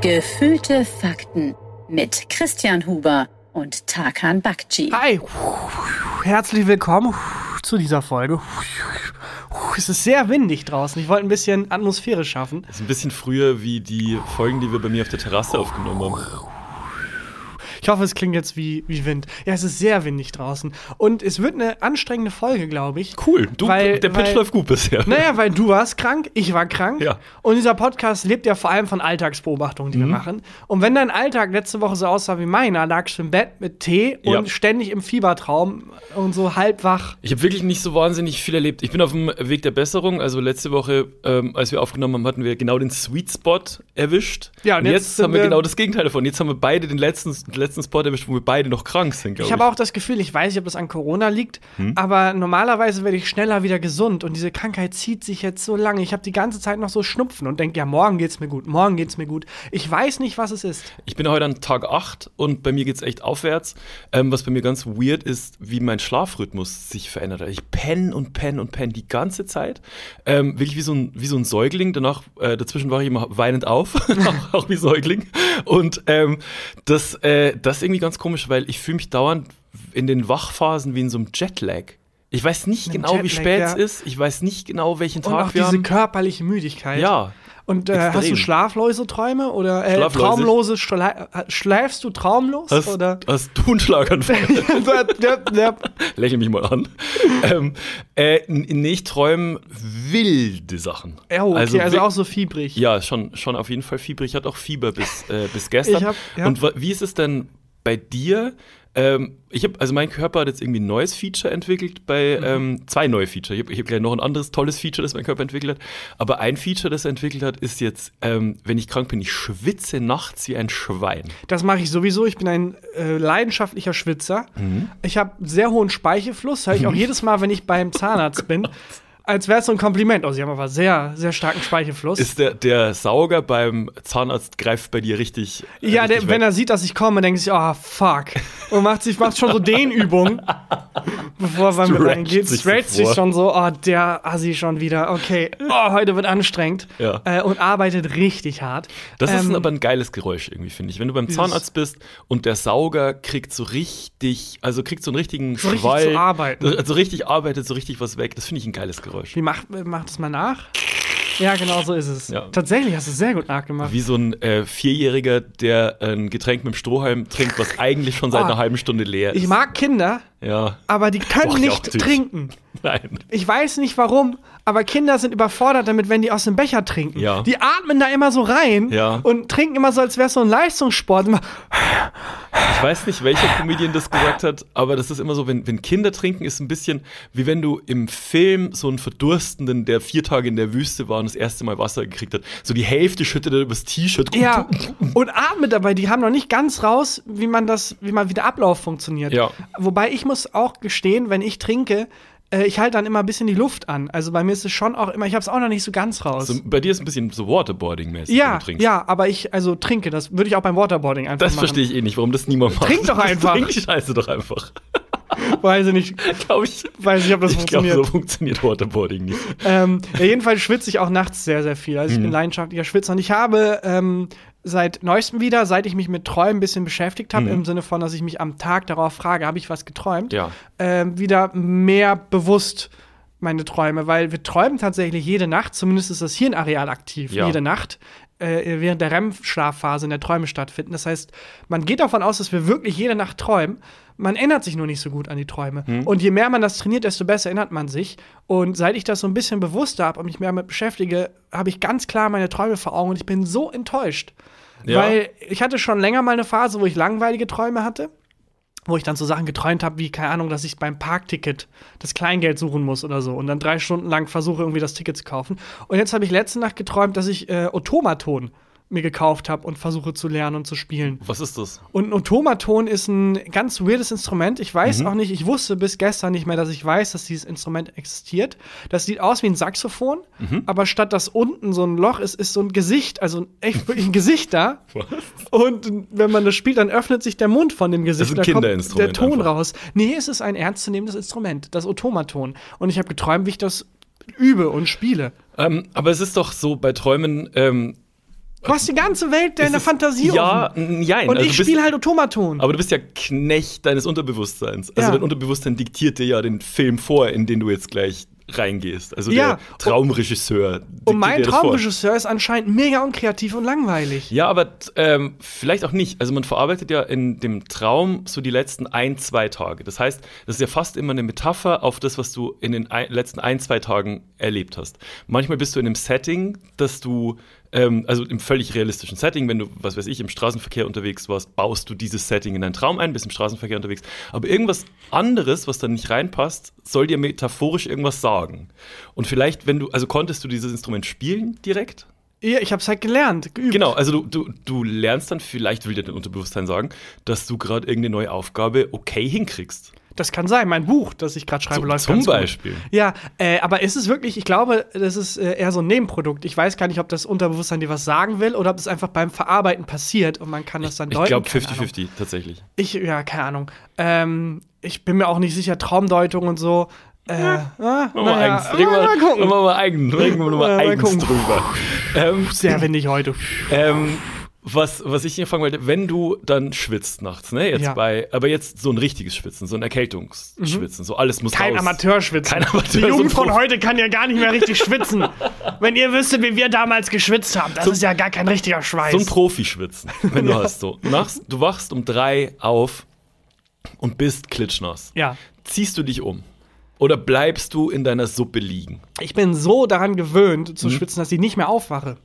Gefühlte Fakten mit Christian Huber und Tarkan Bakci. Hi, herzlich willkommen zu dieser Folge. Es ist sehr windig draußen. Ich wollte ein bisschen Atmosphäre schaffen. Das ist ein bisschen früher wie die Folgen, die wir bei mir auf der Terrasse aufgenommen haben. Ich hoffe, es klingt jetzt wie, wie Wind. Ja, es ist sehr windig draußen. Und es wird eine anstrengende Folge, glaube ich. Cool, du, Weil- der Pitch weil- läuft gut bisher. Naja, weil du warst krank, ich war krank. Ja. Und dieser Podcast lebt ja vor allem von Alltagsbeobachtungen, die wir machen. Und wenn dein Alltag letzte Woche so aussah wie meiner, lagst du im Bett mit Tee Ja. und ständig im Fiebertraum und so halb wach. Ich habe wirklich nicht so wahnsinnig viel erlebt. Ich bin auf dem Weg der Besserung. Also letzte Woche, ähm, als wir aufgenommen haben, hatten wir genau den Sweet Spot erwischt. Ja, und und jetzt jetzt, haben wir wir- genau das Gegenteil davon. Jetzt haben wir beide den letzten, den letzten Spot erwischt, wo wir beide noch krank sind, glaube Ich ich. habe auch das Gefühl, ich weiß nicht, ob das an Corona liegt, Hm? aber normalerweise werde ich schneller wieder gesund und diese Krankheit zieht sich jetzt so lange. Ich habe die ganze Zeit noch so Schnupfen und denke, ja, morgen geht's mir gut, morgen geht's mir gut. Ich weiß nicht, was es ist. Ich bin heute an Tag 8 und bei mir geht's echt aufwärts. Ähm, was bei mir ganz weird ist, wie mein Schlafrhythmus sich verändert. hat. Ich penne und penne und penne die ganze Zeit. Ähm, wirklich wie so, ein, wie so ein Säugling. Danach, äh, dazwischen war ich immer weinend auf, auch, auch wie Säugling. Und ähm, das, äh, das ist irgendwie ganz komisch, weil ich fühle mich dauernd in den Wachphasen wie in so einem Jetlag. Ich weiß nicht genau, wie Jetlag, spät ja. es ist. Ich weiß nicht genau, welchen Und Tag auch wir diese haben. körperliche Müdigkeit. Ja. Und äh, hast du schlaflose Träume oder äh, Schlaflose? traumlose Schle schläfst du traumlos Hast, oder hast du einen Schlaganfall? Lächel mich mal an. ähm, äh, ich träume wilde Sachen. Ja, okay, also, wi- auch so fiebrig. Ja, schon, schon auf jeden Fall Fieber. Ich hatte auch Fieber bis, äh, bis gestern. Hab- ja. Und wie ist es denn bei dir? Ähm, ich habe, also mein Körper hat jetzt irgendwie ein neues Feature entwickelt bei Mhm. ähm, zwei neue Feature. Ich habe hab gleich noch ein anderes tolles Feature, das mein Körper entwickelt hat. Aber ein Feature, das er entwickelt hat, ist jetzt, ähm, wenn ich krank bin, ich schwitze nachts wie ein Schwein. Das mache ich sowieso. Ich bin ein äh, leidenschaftlicher Schwitzer. Mhm. Ich habe sehr hohen Speichelfluss. Höre ich auch jedes Mal, wenn ich beim Zahnarzt bin. Als wäre es so ein Kompliment. Also, sie haben aber sehr, sehr starken Speichelfluss. Ist der, der Sauger beim Zahnarzt greift bei dir richtig? äh, ja, richtig der, wenn er sieht, dass ich komme, denkt sich, oh, fuck. Und macht sich macht schon so Dehnübungen, bevor mir Stretcht reingeht. sich Stretcht sich vor. schon so, oh, der Assi schon wieder. Okay, oh, heute wird anstrengend. Ja. Äh, und arbeitet richtig hart. Das ist Ähm, ein, aber ein geiles Geräusch irgendwie, finde ich. Wenn du beim Zahnarzt bist und der Sauger kriegt so richtig, also kriegt so einen richtigen So richtig Schwall. zu arbeiten. Also richtig arbeitet, so richtig was weg. Das finde ich ein geiles Geräusch. Wie macht, macht es mal nach? Ja, genau so ist es. Ja. Tatsächlich hast du es sehr gut nachgemacht. Wie so ein äh, Vierjähriger, der ein Getränk mit dem Strohhalm trinkt, was eigentlich schon seit Oh, einer halben Stunde leer ist. Ich mag Kinder, Ja. aber die können auch nicht trinken. Nein. Ich weiß nicht warum, aber Kinder sind überfordert damit, wenn die aus dem Becher trinken. Ja. Die atmen da immer so rein Ja. und trinken immer so, als wäre es so ein Leistungssport. Immer, Ich weiß nicht, welcher Comedian das gesagt hat, aber das ist immer so, wenn, wenn Kinder trinken, ist ein bisschen wie wenn du im Film so einen Verdurstenden, der vier Tage in der Wüste war und das erste Mal Wasser gekriegt hat, so die Hälfte schüttet er übers T-Shirt. ja, und atmet dabei. Die haben noch nicht ganz raus, wie man das, wie man wie der Ablauf funktioniert. Ja. Wobei ich muss auch gestehen, wenn ich trinke, äh, ich halte dann immer ein bisschen die Luft an. Also bei mir ist es schon auch immer, ich habe es auch noch nicht so ganz raus. So, bei dir ist ein bisschen so Waterboarding-mäßig, wenn ja, du trinkst. ja, aber ich also trinke, das würde ich auch beim Waterboarding einfach Das machen. verstehe ich eh nicht, warum das niemand macht. Trink doch einfach. Trink die Scheiße doch einfach. Weiß ich nicht, Glaube ich. weiß nicht, ob das Ich glaube, funktioniert. so funktioniert Waterboarding nicht. ähm, ja, jedenfalls schwitze ich auch nachts sehr, sehr viel. Also ich Mhm. bin leidenschaftlicher Schwitzer. Und ich habe ähm, seit neuestem wieder, seit ich mich mit Träumen ein bisschen beschäftigt habe, im Sinne von, dass ich mich am Tag darauf frage, habe ich was geträumt, Mhm. Ja. ähm, wieder mehr bewusst meine Träume, weil wir träumen tatsächlich jede Nacht, zumindest ist das Hirnareal aktiv, Ja. jede Nacht, äh, während der REM-Schlafphase in der Träume stattfinden. Das heißt, man geht davon aus, dass wir wirklich jede Nacht träumen. Man erinnert sich nur nicht so gut an die Träume. Hm. Und je mehr man das trainiert, desto besser erinnert man sich. Und seit ich das so ein bisschen bewusster habe und mich mehr damit beschäftige, habe ich ganz klar meine Träume vor Augen und ich bin so enttäuscht. Ja. Weil ich hatte schon länger mal eine Phase, wo ich langweilige Träume hatte wo ich dann so Sachen geträumt habe, wie, keine Ahnung, dass ich beim Parkticket das Kleingeld suchen muss oder so und dann drei Stunden lang versuche, irgendwie das Ticket zu kaufen. Und jetzt habe ich letzte Nacht geträumt, dass ich äh, Automaton mir gekauft habe und versuche zu lernen und zu spielen. Was ist das? Und ein Automaton ist ein ganz weirdes Instrument. Ich weiß Mhm. auch nicht, ich wusste bis gestern nicht mehr, dass ich weiß, dass dieses Instrument existiert. Das sieht aus wie ein Saxophon, Mhm. aber statt dass unten so ein Loch ist, ist so ein Gesicht, also echt wirklich ein Gesicht da. Und wenn man das spielt, dann öffnet sich der Mund von dem Gesicht. ist ein kommt der Kinderinstrument Ton einfach. raus. Nee, es ist ein ernstzunehmendes Instrument, das Automaton. Und ich habe geträumt, wie ich das übe und spiele. Ähm, aber es ist doch so bei Träumen, ähm, Du hast die ganze Welt deiner ist- Fantasie Ja, ja. Und ich spiele halt Automaton. Aber du bist ja Knecht deines Unterbewusstseins. Also Ja. dein Unterbewusstsein diktiert dir ja den Film vor, in den du jetzt gleich reingehst. Also Ja. der Traumregisseur. und mein. Traumregisseur ist anscheinend mega unkreativ und langweilig. Ja, aber ähm, vielleicht auch nicht. Also man verarbeitet ja in dem Traum so die letzten ein, zwei Tage. Das heißt, das ist ja fast immer eine Metapher auf das, was du in den ein, letzten ein, zwei Tagen erlebt hast. Manchmal bist du in einem Setting, dass du, ähm, also im völlig realistischen Setting, wenn du, was weiß ich, im Straßenverkehr unterwegs warst, baust du dieses Setting in deinen Traum ein, bist im Straßenverkehr unterwegs. Aber irgendwas anderes, was dann nicht reinpasst, soll dir metaphorisch irgendwas sagen. Und vielleicht, wenn du, also konntest du dieses Instrument spielen direkt? Ja, ich hab's halt gelernt, geübt. Genau, also du, du, du lernst dann, vielleicht will dir dein Unterbewusstsein sagen, dass du gerade irgendeine neue Aufgabe okay hinkriegst. Das kann sein. Mein Buch, das ich gerade schreibe, Zum- läuft zum ganz gut. Beispiel. Ja, äh, aber ist es wirklich, ich glaube, das ist äh, eher so ein Nebenprodukt. Ich weiß gar nicht, ob das Unterbewusstsein dir was sagen will oder ob es einfach beim Verarbeiten passiert und man kann das dann Ich deuten. glaube keine Ahnung. 50-50 tatsächlich. Ich, ja, keine Ahnung. Ähm, ich bin mir auch nicht sicher, Traumdeutung und so. Äh, ah, Machen wir naja, eigens. Reden wir, mal gucken. wir mal eigen. Reden wir mal Ja, mal eigens drüber. Ähm, Sehr windig heute. ähm, was, was ich hier fragen wollte, wenn du dann schwitzt nachts, ne? Jetzt Ja. bei, aber jetzt so ein richtiges Schwitzen, so ein Erkältungsschwitzen, so alles muss Mhm. Kein raus. Amateurschwitzen. Kein Amateur, Die so Jugend von heute kann ja gar nicht mehr richtig schwitzen. Wenn ihr wüsstet, wie wir damals geschwitzt haben, das ist ja gar kein richtiger Schweiß. So ein Profischwitzen, wenn du hast so. Nachts, du wachst um drei auf und bist klitschnass. ja. Ziehst du dich um? Oder bleibst du in deiner Suppe liegen? Ich bin so daran gewöhnt Mhm. zu schwitzen, dass ich nicht mehr aufwache.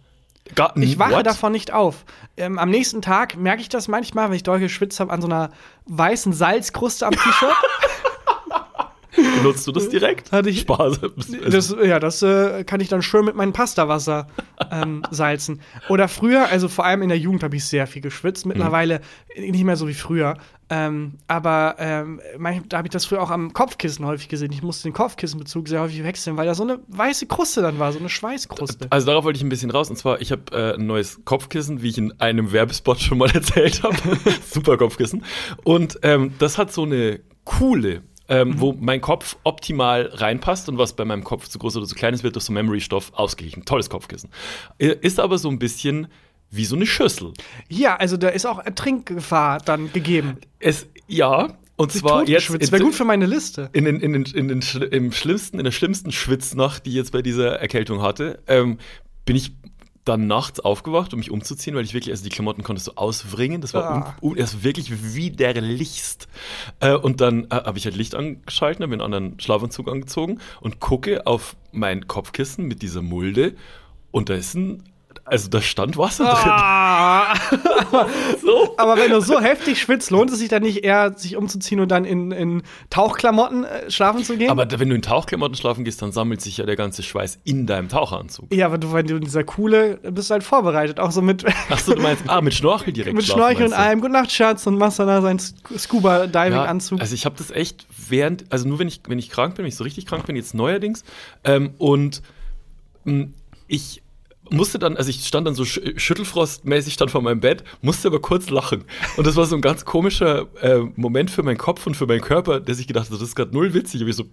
Gar, Ich wache What? davon nicht auf. Ähm, am nächsten Tag merke ich das manchmal, wenn ich doll geschwitzt habe, an so einer weißen Salzkruste am T-Shirt. Benutzt du das direkt? Hatte ich- Spaß. Das, ja, das äh, kann ich dann schön mit meinem Pastawasser ähm, salzen. Oder früher, also vor allem in der Jugend habe ich sehr viel geschwitzt. Mittlerweile nicht mehr so wie früher. Ähm, aber ähm, da habe ich das früher auch am Kopfkissen häufig gesehen. Ich musste den Kopfkissenbezug sehr häufig wechseln, weil da so eine weiße Kruste dann war, so eine Schweißkruste. Also darauf wollte ich ein bisschen raus. Und zwar, ich habe äh, ein neues Kopfkissen, wie ich in einem Werbespot schon mal erzählt habe. Super Kopfkissen. Und ähm, das hat so eine coole, ähm, wo mein Kopf optimal reinpasst und was bei meinem Kopf zu groß oder zu klein ist, wird durch so Memory-Stoff ausgeglichen. Tolles Kopfkissen. Ist aber so ein bisschen wie so eine Schüssel. Ja, also da ist auch Trinkgefahr dann gegeben. Es, ja, und zwar jetzt Das wäre gut für meine Liste. in in in den schli- im schlimmsten, in der schlimmsten Schwitznacht, die ich jetzt bei dieser Erkältung hatte, ähm, bin ich dann nachts aufgewacht, um mich umzuziehen, weil ich wirklich, also die Klamotten konntest du auswringen. Das war Ah. un, un, das war wirklich widerlichst. Äh, und dann äh, habe ich halt Licht angeschaltet, habe mir einen anderen Schlafanzug angezogen und gucke auf mein Kopfkissen mit dieser Mulde und da ist ein, also da stand Wasser Ah, drin. So. aber wenn du so heftig schwitzt, lohnt es sich dann nicht eher, sich umzuziehen und dann in, in Tauchklamotten äh, schlafen zu gehen? Aber wenn du in Tauchklamotten schlafen gehst, dann sammelt sich ja der ganze Schweiß in deinem Taucheranzug. ja, aber du, wenn du in dieser Coole bist du halt vorbereitet, auch so mit, Achso, du meinst, ah, mit Schnorchel direkt mit Schnorchel und allem. Gute Nacht, Schatz, und machst dann da seinen Scuba-Diving-Anzug. Also ich habe das echt während, also nur wenn ich, wenn ich krank bin, wenn ich so richtig krank bin, jetzt neuerdings, ähm, und mh, ich musste dann, also ich stand dann so sch schüttelfrostmäßig stand vor meinem Bett, musste aber kurz lachen. Und das war so ein ganz komischer äh, Moment für meinen Kopf und für meinen Körper, der sich gedacht hat, das ist gerade null witzig, aber ich so,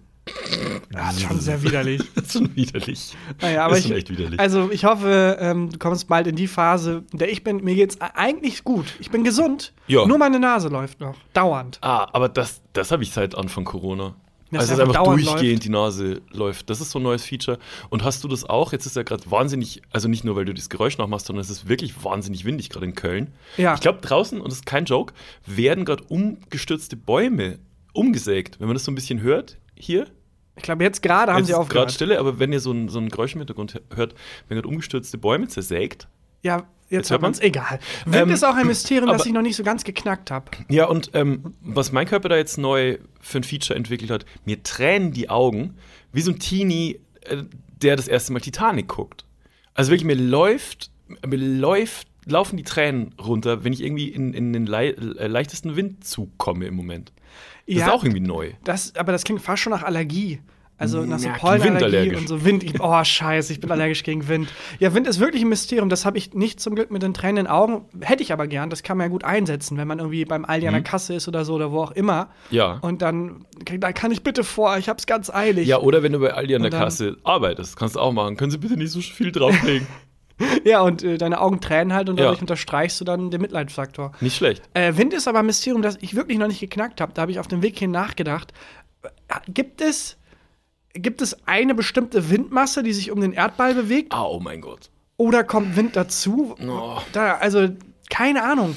ja, ist schon sehr widerlich. das ist schon widerlich. Naja, aber das ist ich, schon echt widerlich. also ich hoffe, ähm, du kommst bald in die Phase, in der ich bin. Mir geht's eigentlich gut. Ich bin gesund. Ja. Nur meine Nase läuft noch. Dauernd. ah, aber das, das habe ich seit Anfang Corona. Dass also es dass einfach durchgehend die Nase läuft. Das ist so ein neues Feature. Und hast du das auch? Jetzt ist ja gerade wahnsinnig, also nicht nur, weil du das Geräusch nachmachst, sondern es ist wirklich wahnsinnig windig gerade in Köln. Ja. Ich glaube, draußen, und das ist kein Joke, werden gerade umgestürzte Bäume umgesägt. Wenn man das so ein bisschen hört, hier, Ich glaube, jetzt gerade haben jetzt sie ist aufgehört. gerade Stille, aber wenn ihr so ein, so ein Geräusch im Hintergrund hört, wenn gerade umgestürzte Bäume zersägt. Ja, jetzt, hört man es. man's? Egal. Wind Ähm, ist auch ein Mysterium, das aber- ich noch nicht so ganz geknackt habe. Ja, und ähm, was mein Körper da jetzt neu für ein Feature entwickelt hat, mir tränen die Augen, wie so ein Teenie, äh, der das erste Mal Titanic guckt. Also wirklich, mir läuft, mir läuft, laufen die Tränen runter, wenn ich irgendwie in, in den lei äh, leichtesten Windzug komme im Moment. Das ist auch irgendwie neu. Das, aber das klingt fast schon nach Allergie. Also nach so Ja, Pollenallergie und so Wind. Ich, oh, scheiße, ich bin allergisch gegen Wind. Ja, Wind ist wirklich ein Mysterium. Das habe ich nicht zum Glück mit den tränenden Augen. Hätte ich aber gern. Das kann man ja gut einsetzen, wenn man irgendwie beim Aldi an der Kasse ist oder so oder wo auch immer. Mhm. Ja. Und dann, da kann ich bitte vor, ich hab's ganz eilig. Ja, oder wenn du bei Aldi an der dann- Kasse arbeitest, kannst du auch machen. Können Sie bitte nicht so viel drauflegen? Ja, und äh, deine Augen tränen halt und dadurch Ja. unterstreichst du dann den Mitleidsfaktor. nicht schlecht. Äh, Wind ist aber ein Mysterium, das ich wirklich noch nicht geknackt habe. Da habe ich auf dem Weg hin nachgedacht. Äh, Gibt es, gibt es eine bestimmte Windmasse, die sich um den Erdball bewegt? Ah, oh mein Gott. Oder kommt Wind dazu? Oh. Da, also, keine Ahnung.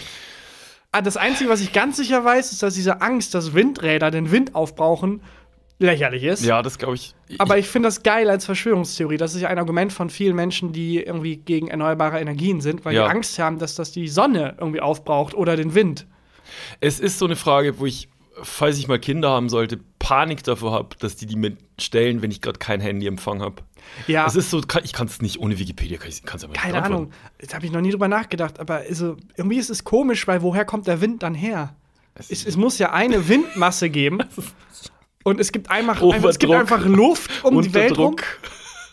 Ah, Das Einzige, was ich ganz sicher weiß, ist, dass diese Angst, dass Windräder den Wind aufbrauchen, lächerlich ist. Ja, das glaube ich. Aber ich finde das geil als Verschwörungstheorie. Das ist ja ein Argument von vielen Menschen, die irgendwie gegen erneuerbare Energien sind, weil Ja. die Angst haben, dass das die Sonne irgendwie aufbraucht oder den Wind. Es ist so eine Frage, wo ich, falls ich mal Kinder haben sollte, Panik davor habe, dass die die mir stellen, wenn ich gerade kein Handyempfang habe. Ja, Es ist so, ich kann es nicht ohne Wikipedia, kann ich es aber nicht keine. Ahnung. Da habe ich noch nie drüber nachgedacht. Aber also, irgendwie ist es komisch, weil woher kommt der Wind dann her? Es, es muss ja eine Windmasse geben. Und es gibt einfach, einfach, es gibt einfach Luft um die Welt rum.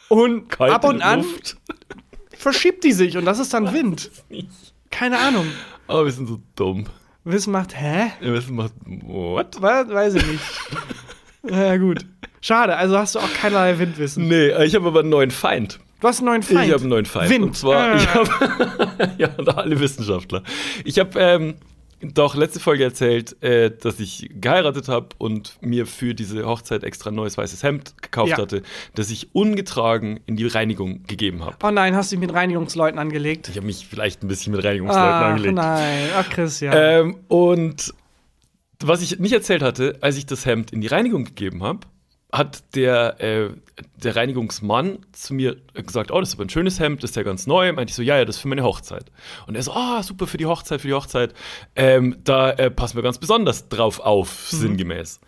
Und kalte ab und an Luft. verschiebt die sich und das ist dann Wind. Keine Ahnung. Aber wir sind so dumm. Wissen macht, hä? Wissen mal, what? Was? Weiß ich nicht. naja, gut. Schade, also hast du auch keinerlei Windwissen. Nee, äh, ich habe aber einen neuen Feind. Du hast einen neuen Feind. Ich habe einen neuen Feind. Wind. Und zwar, Äh. ich habe, ja, alle Wissenschaftler. Ich habe ähm, doch letzte Folge erzählt, äh, dass ich geheiratet habe und mir für diese Hochzeit extra ein neues weißes Hemd gekauft Ja. hatte, das ich ungetragen in die Reinigung gegeben habe. Oh nein, hast du dich mit Reinigungsleuten angelegt? Ich habe mich vielleicht ein bisschen mit Reinigungsleuten Ach angelegt. nein, ach Christian. Ähm, und was ich nicht erzählt hatte, als ich das Hemd in die Reinigung gegeben habe, hat der, äh, der Reinigungsmann zu mir gesagt, oh, das ist aber ein schönes Hemd, das ist ja ganz neu. Meinte ich so, ja, ja, das ist für meine Hochzeit. Und er so, ah, super für die Hochzeit, für die Hochzeit. Ähm, da äh, passen wir ganz besonders drauf auf, sinngemäß.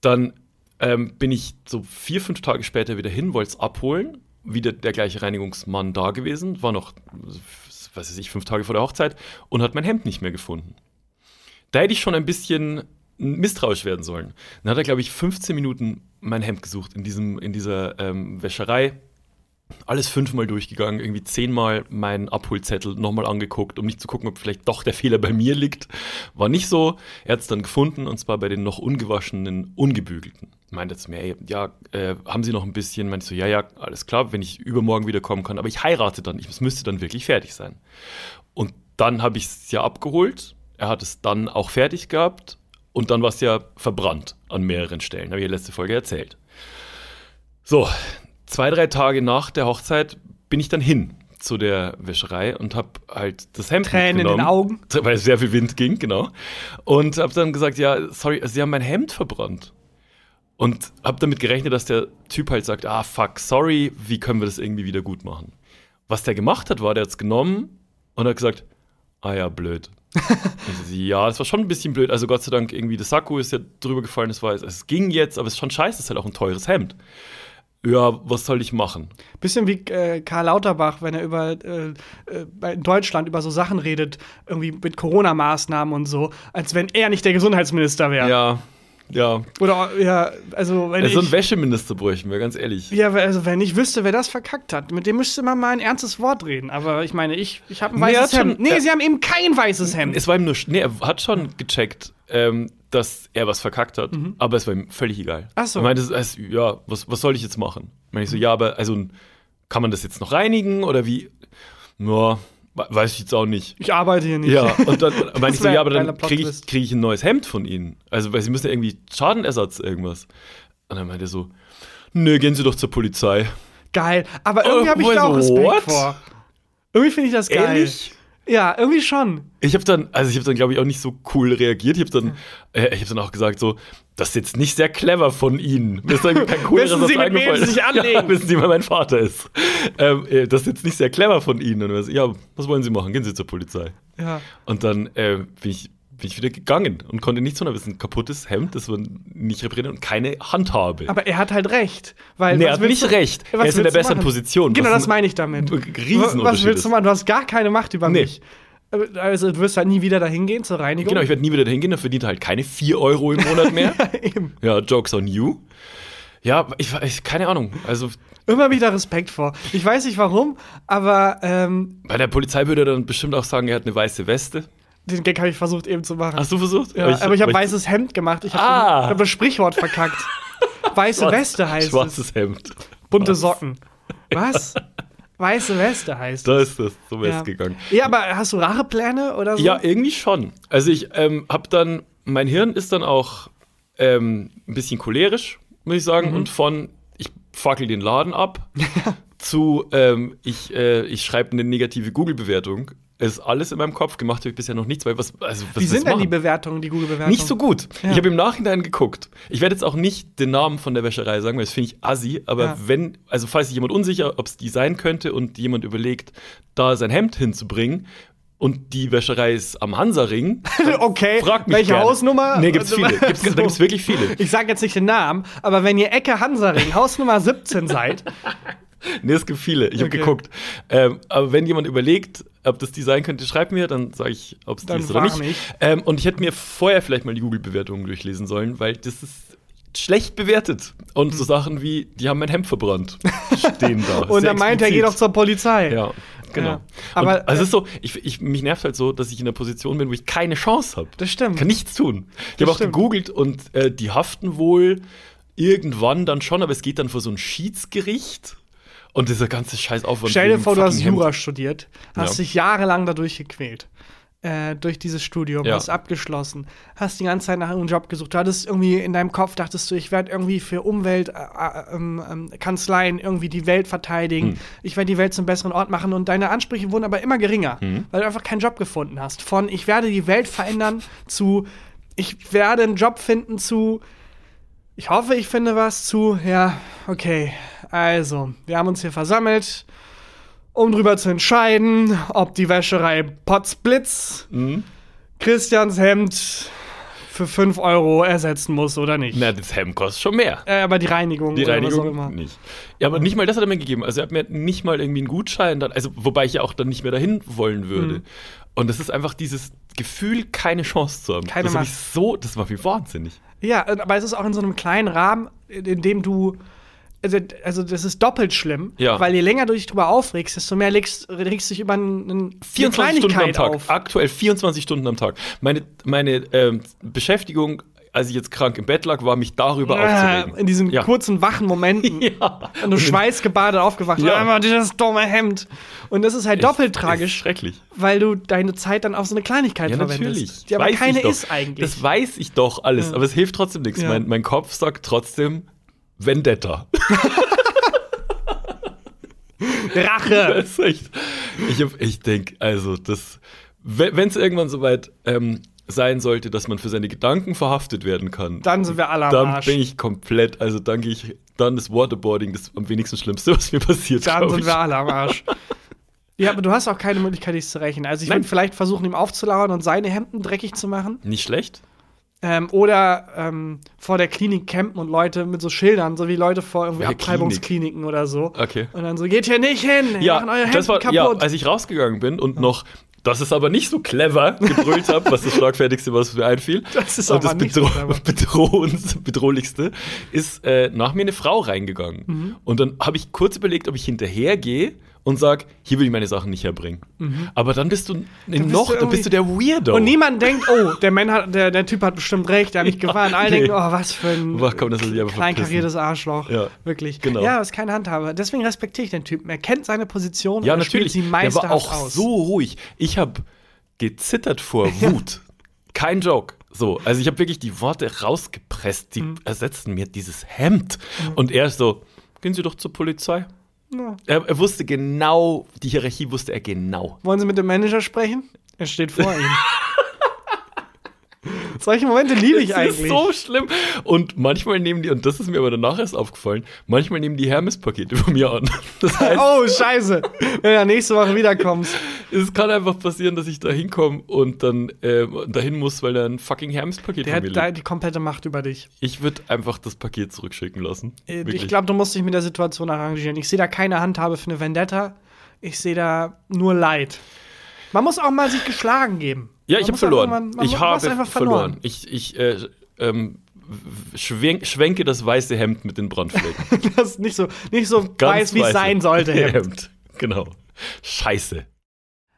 Dann ähm, bin ich so vier, fünf Tage später wieder hin, wollte es abholen. Wieder der gleiche Reinigungsmann da gewesen, war noch, was weiß ich, fünf Tage vor der Hochzeit und hat mein Hemd nicht mehr gefunden. Da hätte ich schon ein bisschen misstrauisch werden sollen. Dann hat er, glaube ich, 15 Minuten mein Hemd gesucht in, diesem, in dieser ähm, Wäscherei. Alles fünfmal durchgegangen, irgendwie zehnmal meinen Abholzettel nochmal angeguckt, um nicht zu gucken, ob vielleicht doch der Fehler bei mir liegt. War nicht so. Er hat es dann gefunden, und zwar bei den noch ungewaschenen, ungebügelten. Meinte zu mir, ey, ja, äh, haben Sie noch ein bisschen? Meinte ich so, ja, ja, alles klar, wenn ich übermorgen wiederkommen kann. Aber ich heirate dann, ich, es müsste dann wirklich fertig sein. Und dann habe ich es ja abgeholt. Er hat es dann auch fertig gehabt. Und dann war es ja verbrannt an mehreren Stellen. Habe ich ja letzte Folge erzählt. So, zwei, drei Tage nach der Hochzeit bin ich dann hin zu der Wäscherei und habe halt das Hemd Tränen in den Augen. Weil sehr viel Wind ging, genau. Und habe dann gesagt, ja, sorry, Sie haben mein Hemd verbrannt. Und habe damit gerechnet, dass der Typ halt sagt, ah, fuck, sorry, wie können wir das irgendwie wieder gut machen? Was der gemacht hat, war, der hat es genommen und hat gesagt, ah ja, blöd. Ja, das war schon ein bisschen blöd. Also Gott sei Dank, irgendwie das Sakko ist ja drüber gefallen, das war, es ging jetzt, aber es ist schon scheiße, es ist halt auch ein teures Hemd. Ja, was soll ich machen? Bisschen wie äh, Karl Lauterbach, wenn er über äh, äh, in Deutschland über so Sachen redet, irgendwie mit Corona-Maßnahmen und so, als wenn er nicht der Gesundheitsminister wäre. Ja, ja. Oder ja, also wenn Also ich, ein Wäscheminister bräuchten wir, ganz ehrlich. ja, also wenn ich wüsste, wer das verkackt hat, mit dem müsste man mal ein ernstes Wort reden. Aber ich meine, ich, ich habe ein Nee, weißes schon- Hemd. Nee, er- sie haben eben kein weißes Hemd. Es war ihm nur, nee, er hat schon gecheckt, ähm, dass er was verkackt hat, aber es war ihm völlig egal. Mhm. Ach so. Er meinte, es, ja, was, was soll ich jetzt machen? Meine ich so, ja, aber also kann man das jetzt noch reinigen oder wie? Ja, weiß ich jetzt auch nicht. Ich arbeite hier nicht. Ja, und dann meine ich so, ja, aber dann kriege ich, krieg ich ein neues Hemd von Ihnen. Also, weil Sie müssen ja irgendwie Schadenersatz irgendwas. Und dann meinte er so, nö, gehen Sie doch zur Polizei. Geil. Aber irgendwie Oh, habe ich da auch Respekt what? vor. Irgendwie finde ich das geil. Ehrlich? Ja, irgendwie schon. Ich habe dann, also ich habe dann, glaube ich, auch nicht so cool reagiert. Ich habe dann, äh, ich habe dann auch gesagt so, das ist jetzt nicht sehr clever von Ihnen. Mir ist dann kein coolerer Wissen Sie, mit wem. Sie sich anlegen? Ja, wissen Sie, wer mein Vater ist. Ähm, äh, das ist jetzt nicht sehr clever von Ihnen. Und so, ja, was wollen Sie machen? Gehen Sie zur Polizei. Ja. Und dann äh, bin, ich, bin ich wieder gegangen und konnte nichts ist ein kaputtes Hemd, das war nicht repariert und keine Handhabe. Aber er hat halt recht. Weil, Nee, er hat nicht du- recht. Er ist in der besseren machen? Position, Genau, was das ein meine ich damit. Riesenunterschied Was willst du machen? Du hast gar keine Macht über Nee. mich. Also, du wirst halt nie wieder dahin gehen zur Reinigung. Genau, ich werde nie wieder dahin gehen, dann verdient er halt keine 4 Euro im Monat mehr. Eben. Ja, Jokes on you. Ja, ich, ich keine Ahnung. Also Immer wieder Respekt vor. Ich weiß nicht warum, aber ähm, bei der Polizei würde er dann bestimmt auch sagen, er hat eine weiße Weste. Den Gag habe ich versucht eben zu machen. Hast du versucht? ja, aber ich habe weißes Hemd gemacht. Ich habe Ah. hab das Sprichwort verkackt. Weiße Weste heißt es. Schwarzes Hemd. Bunte Socken. Was? Weiße Weste heißt Da es. ist das so West Ja. gegangen. Ja, aber hast du Rachepläne oder so? Ja, irgendwie schon. Also ich ähm, habe dann, mein Hirn ist dann auch ähm, ein bisschen cholerisch, muss ich sagen, und von ich fackel den Laden ab zu ähm, ich, äh, ich schreibe eine negative Google-Bewertung. Es ist alles in meinem Kopf gemacht, habe ich bisher noch nichts, weil was, also, was Wie sind denn die? Bewertungen, die Google-Bewertungen? Nicht so gut. Ja. Ich habe im Nachhinein geguckt. Ich werde jetzt auch nicht den Namen von der Wäscherei sagen, weil das finde ich assi. Aber Ja. wenn, also falls sich jemand unsicher, ob es die sein könnte und jemand überlegt, da sein Hemd hinzubringen und die Wäscherei ist am Hansaring, Okay, frag mich welche gerne. Hausnummer? Nee, gibt's viele. Gibt's, So. Da gibt's wirklich viele. Ich sage jetzt nicht den Namen, aber wenn ihr Ecke Hansaring, Hausnummer 17 seid, Nee, es gibt viele. Ich habe Okay. geguckt. Ähm, aber wenn jemand überlegt, ob das die sein könnte, schreibt mir, dann sage ich, ob es die Dann ist oder nicht. Ähm, und ich hätte mir vorher vielleicht mal die Google-Bewertungen durchlesen sollen, weil das ist schlecht bewertet. Und so Sachen wie, die haben mein Hemd verbrannt, stehen da. Hm. und er meint, er geht auch zur Polizei. Ja, genau. Ja. Aber, Aber also äh, es ist so, ich, ich, mich nervt halt so, dass ich in einer Position bin, wo ich keine Chance habe. Das stimmt. Kann nichts tun. Ich habe auch gegoogelt und äh, die haften wohl irgendwann dann schon, aber es geht dann vor so ein Schiedsgericht. Und dieser ganze Scheißaufwand. Stell dir vor, du hast Hemd. Jura studiert, hast Ja. dich jahrelang dadurch gequält. Äh, durch dieses Studium, Ja. hast abgeschlossen, hast die ganze Zeit nach einem Job gesucht. Du hattest irgendwie in deinem Kopf, dachtest du, ich werde irgendwie für Umweltkanzleien äh, ähm, Kanzleien irgendwie die Welt verteidigen. Hm. Ich werde die Welt zum besseren Ort machen. Und deine Ansprüche wurden aber immer geringer, Hm. weil du einfach keinen Job gefunden hast. Von ich werde die Welt verändern zu ich werde einen Job finden zu ich hoffe, ich finde was zu, ja, okay. Also, wir haben uns hier versammelt, um drüber zu entscheiden, ob die Wäscherei Potzblitz Mhm. Christians Hemd für 5 Euro ersetzen muss oder nicht. Na, das Hemd kostet schon mehr. Äh, aber die Reinigung, Die Reinigung nicht. Ja, aber nicht mal das hat er mir gegeben. Also er hat mir nicht mal irgendwie einen Gutschein dann, also wobei ich ja auch dann nicht mehr dahin wollen würde. Mhm. Und das ist einfach dieses Gefühl, keine Chance zu haben. Keine das hab ich so, das war wie wahnsinnig. Ja, aber es ist auch in so einem kleinen Rahmen, in dem du. Also, also das ist doppelt schlimm, Ja. weil je länger du dich drüber aufregst, desto mehr legst, regst du dich über einen, einen, eine 24 Stunden am Tag. auf. Aktuell 24 Stunden am Tag. Meine, meine ähm, Beschäftigung, als ich jetzt krank im Bett lag, war mich darüber Äh, aufzuregen. in diesen ja. kurzen, wachen Momenten. Ja. Und du schweißgebadet aufgewacht. Ja. Ja. Immer dieses dumme Hemd. Und das ist halt doppelt Ist tragisch, schrecklich. weil du deine Zeit dann auf so eine Kleinigkeit Ja, verwendest. natürlich. Die aber Weiß keine ist eigentlich. Das weiß ich doch alles, Ja. aber es hilft trotzdem nichts. Ja. Mein, mein Kopf sagt trotzdem Vendetta. Rache. Das ist echt. Ich, ich denke, also, das, wenn es irgendwann soweit ähm, sein sollte, dass man für seine Gedanken verhaftet werden kann, Dann sind wir alle am dann Arsch. bin ich komplett, also dann gehe ich, dann ist Waterboarding das am wenigsten Schlimmste, was mir passiert. Dann sind ich. wir alle am Arsch. Ja, aber du hast auch keine Möglichkeit, dich zu rächen. Also ich würde vielleicht versuchen, ihm aufzulauern und seine Hemden dreckig zu machen. Nicht schlecht? Ähm, oder ähm, vor der Klinik campen und Leute mit so Schildern, so wie Leute vor irgendwie Abtreibungskliniken oder so. Okay. Und dann so, geht hier nicht hin, wir Ja, machen eure das war, ja, kaputt. als ich rausgegangen bin und noch, das ist aber nicht so clever, gebrüllt habe, was das Schlagfertigste, was mir einfiel. Das ist und aber das nicht so Bedro clever. bedrohendste, bedrohlichste, ist äh, nach mir eine Frau reingegangen. Mhm. Und dann habe ich kurz überlegt, ob ich hinterhergehe und sag, hier will ich meine Sachen nicht herbringen. Aber dann bist du Mhm. bist noch, du dann bist du der Weirdo. Und niemand denkt, oh, der, Mann hat, der, der Typ hat bestimmt recht, der hat mich gewarnt. Alle nee. denken, oh, was für ein Ach komm, das ist kleinkariertes Arschloch. Ja, Wirklich. genau. Ja, ist kein Handhaber. Deswegen respektiere ich den Typen. Er kennt seine Position Ja, und er spielt natürlich. sie Der meisterhaft war auch aus. so ruhig. Ich habe gezittert vor Wut. Kein Joke. So, also ich habe wirklich die Worte rausgepresst, die Mhm. ersetzten mir dieses Hemd. Und er ist so, gehen Sie doch zur Polizei. Ja. Er, er wusste genau, die Hierarchie wusste er genau. Wollen Sie mit dem Manager sprechen? Er steht vor Ihnen. Solche Momente liebe ich Das eigentlich. ist so schlimm. Und manchmal nehmen die, und das ist mir aber danach erst aufgefallen, manchmal nehmen die Hermes-Pakete von mir an. Das heißt, oh, scheiße. Wenn du nächste Woche wiederkommst. es kann einfach passieren, dass ich da hinkomme und dann äh, dahin muss, weil da ein fucking Hermes-Paket Der von mir hat liegt. da die komplette Macht über dich. Ich würde einfach das Paket zurückschicken lassen. Äh. Ich glaube, du musst dich mit der Situation arrangieren. Ich sehe da keine Handhabe für eine Vendetta. Ich sehe da nur Leid. Man muss auch mal sich geschlagen geben. Ja, Man ich habe verloren. irgendwann- man ich habe einfach verloren. verloren. Ich, ich äh, ähm, schwenk, schwenke das weiße Hemd mit den Brandflecken. Das ist nicht so, nicht so Ganz weiß, wie es sein sollte. Hemd. Genau. Scheiße.